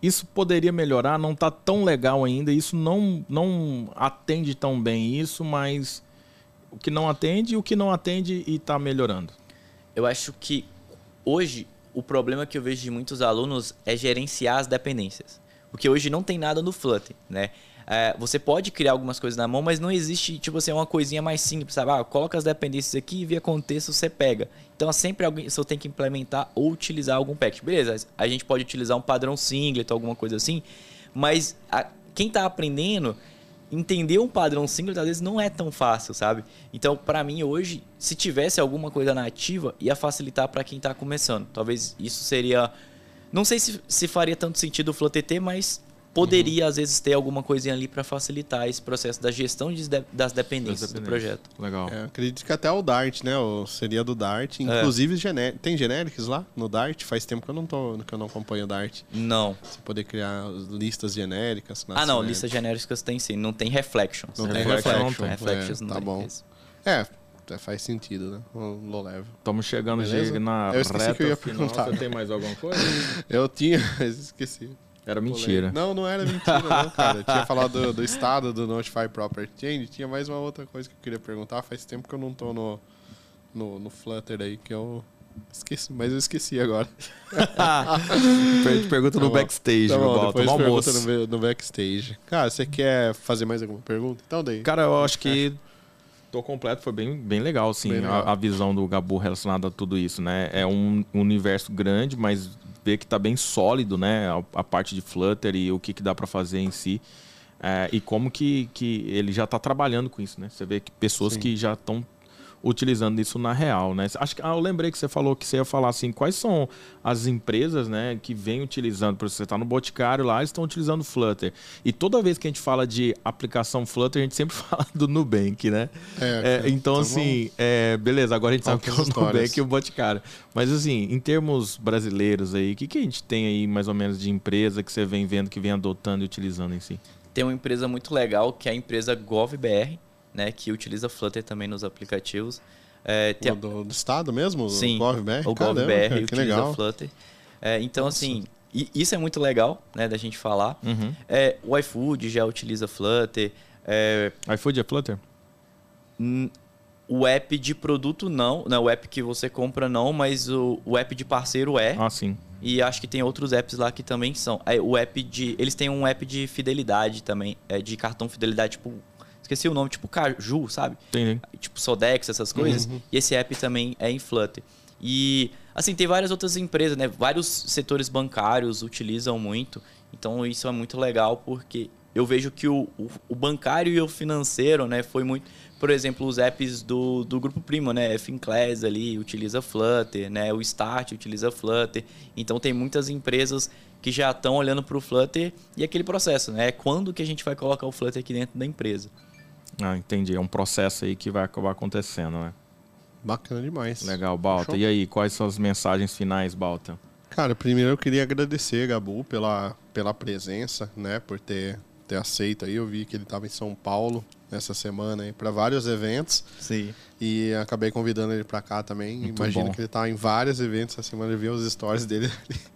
isso poderia melhorar, não está tão legal ainda, isso não, não atende tão bem isso, mas o que não atende e o que não atende e está melhorando. Eu acho que hoje o problema que eu vejo de muitos alunos é gerenciar as dependências. Porque hoje não tem nada no Flutter, né? É, você pode criar algumas coisas na mão, mas não existe, tipo assim, uma coisinha mais simples, sabe? Ah, coloca as dependências aqui e via contexto você pega. Então, sempre alguém, você tem que implementar ou utilizar algum package. Beleza, a gente pode utilizar um padrão singlet alguma coisa assim, mas a, quem está aprendendo, entender um padrão singlet às vezes não é tão fácil, sabe? Então, para mim hoje, se tivesse alguma coisa nativa, ia facilitar para quem está começando. Talvez isso seria não sei se, se faria tanto sentido o ter, mas poderia, uhum. às vezes, ter alguma coisinha ali para facilitar esse processo da gestão de, das, dependências do projeto. Legal. É, acredito que até o Dart, né? O, seria do Dart. É. Inclusive, é. tem genéricos lá no Dart? Faz tempo que eu não, tô, que eu não acompanho o Dart. Não. Você poder criar listas genéricas. Ah, não. Listas genéricas tem sim. Não tem reflections. Não tem reflections. reflections é, tá bom. Isso. É, faz sentido, né? O low level. Estamos chegando na eu esqueci reta que eu ia final. perguntar. Você tem mais alguma coisa? eu tinha, mas esqueci. Era mentira. Não, não era mentira, não, cara. Eu tinha falado do, do, estado do Notify Property Change. Tinha mais uma outra coisa que eu queria perguntar. Faz tempo que eu não tô no, no, no Flutter aí, que eu esqueci, mas eu esqueci agora. pergunta no tá backstage, tá bom, depois pergunta no, no, backstage. Cara, você quer fazer mais alguma pergunta? Então daí. Cara, eu acho que tô completo, foi bem, bem legal, assim, bem legal. A, a, visão do Gabu relacionada a tudo isso, né? É um universo grande, mas vê que está bem sólido, né? A, a, parte de Flutter e o que, que dá para fazer em si. É, e como que, que ele já está trabalhando com isso, né? Você vê que pessoas Sim. que já estão utilizando isso na real, né? Acho que ah, eu lembrei que você falou que você ia falar assim, quais são as empresas, né, que vêm utilizando, por você está no Boticário lá, estão utilizando Flutter. E toda vez que a gente fala de aplicação Flutter, a gente sempre fala do Nubank, né? É, é, então, tá assim, é, beleza, agora a gente sabe que é o histórias. Nubank e o Boticário. Mas assim, em termos brasileiros aí, o que, que a gente tem aí mais ou menos de empresa que você vem vendo, que vem adotando e utilizando em si? Tem uma empresa muito legal que é a empresa GovBR, né, que utiliza Flutter também nos aplicativos. É, tem... do, do, estado mesmo? Sim, o GovBR, o GovBR utiliza legal. Flutter. É, então, Nossa. assim, isso é muito legal né, da gente falar. Uhum. É, o iFood já utiliza Flutter. É... iFood é Flutter? O app de produto não, não, o app que você compra não, mas o, o app de parceiro é. Ah, sim. E acho que tem outros apps lá que também são. É, o app de. Eles têm um app de fidelidade também, é, de cartão fidelidade, tipo Esqueci o nome, tipo Caju, sabe? Entendi. Tipo Sodex, essas coisas. Uhum. E esse app também é em Flutter. E, assim, tem várias outras empresas, né? Vários setores bancários utilizam muito. Então, isso é muito legal porque eu vejo que o, o, o bancário e o financeiro, né? Foi muito... Por exemplo, os apps do, do Grupo Primo, né? Finclass ali utiliza Flutter, né? O Start utiliza Flutter. Então, tem muitas empresas que já estão olhando para o Flutter e aquele processo, né? Quando que a gente vai colocar o Flutter aqui dentro da empresa? Ah, entendi. É um processo aí que vai acabar acontecendo, né? Bacana demais. Legal, Balta. Show. E aí, quais são as mensagens finais, Balta? Cara, primeiro eu queria agradecer, Gabu, pela, pela presença, né? Por ter, ter aceito aí. Eu vi que ele estava em São Paulo essa semana aí para vários eventos. Sim. E acabei convidando ele para cá também. Muito Imagino bom. que ele tá em vários eventos essa semana. Eu vi os stories dele.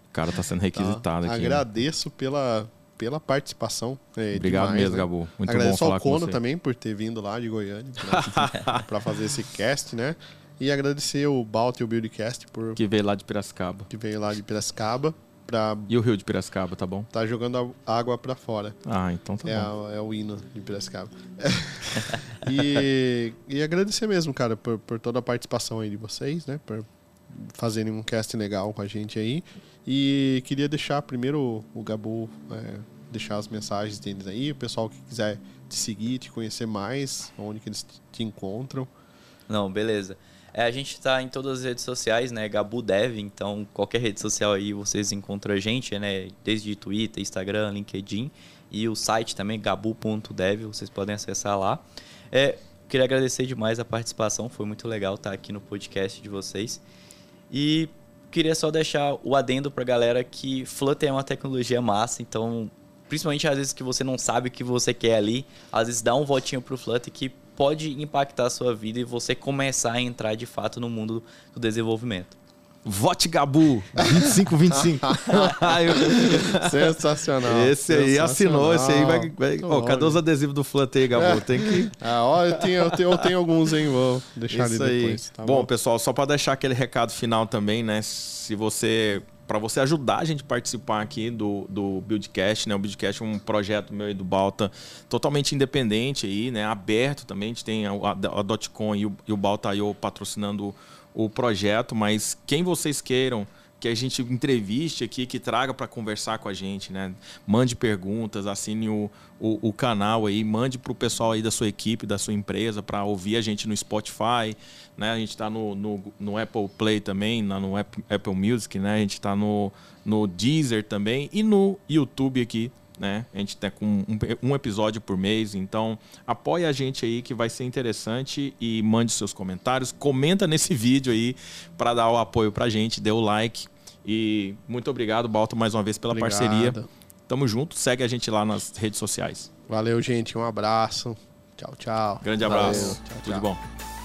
O cara tá sendo requisitado Tá? aqui. né? Agradeço pela, pela participação. É, Obrigado demais, mesmo, né? Gabu. Muito Agradeço bom falar ao Cono também por ter vindo lá de Goiânia para fazer esse cast, né? E agradecer o Balt e o Buildcast por Que veio lá de Piracicaba. que veio lá de Piracicaba para E o Rio de Piracicaba, tá bom? estar jogando água para fora. Ah, então tá é, bom. a- é o hino de Piracicaba. e, e agradecer mesmo, cara, por, por toda a participação aí de vocês, né? Por fazerem um cast legal com a gente aí. E queria deixar primeiro o Gabu é, deixar as mensagens deles aí. O pessoal que quiser te seguir, te conhecer mais, onde que eles te- encontram. Não, beleza. É, a gente tá em todas as redes sociais, né? Gabu Dev, então qualquer rede social aí vocês encontram a gente, né? Desde Twitter, Instagram, LinkedIn e o site também, gabu.dev, vocês podem acessar lá. É, queria agradecer demais a participação, foi muito legal estar aqui no podcast de vocês. E queria só deixar o adendo pra galera que Flutter é uma tecnologia massa, então principalmente às vezes que você não sabe o que você quer ali, às vezes dá um votinho pro Flutter que pode impactar a sua vida e você começar a entrar de fato no mundo do desenvolvimento. Vote Gabu 2525. Ai, eu- Sensacional. esse aí assinou, esse aí vai. vai... Ó, cadê os adesivos do Flutter aí, Gabu? Tem que. Ah, ó, eu tenho, eu tenho, eu tenho alguns, hein? Vou deixar Isso ali aí. depois. Tá bom, bom, pessoal, só para deixar aquele recado final também, né? Se você para você ajudar a gente a participar aqui do, do Buildcast, né? O Buildcast é um projeto meu e do Balta totalmente independente aí, né? Aberto também. A gente tem a, a, a Dotcom e o, e o Balta.io patrocinando o, o projeto, mas quem vocês queiram que a gente entreviste aqui, que traga para conversar com a gente, né? Mande perguntas, assine o, o, o canal aí, mande para o pessoal aí da sua equipe, da sua empresa, para ouvir a gente no Spotify, né? A gente está no, no, no Apple Play também, no App- Apple Music, né? A gente está no, no Deezer também e no YouTube aqui, né? A gente tá com um, um episódio por mês, então apoia a gente aí que vai ser interessante e mande seus comentários, comenta nesse vídeo aí para dar o apoio pra gente, dê o like e muito obrigado, Balto, mais uma vez pela Obrigado. parceria. Tamo junto, segue a gente lá nas redes sociais. Valeu, gente. Um abraço. Tchau, tchau. Grande Valeu. abraço, Tchau, tudo tchau. bom.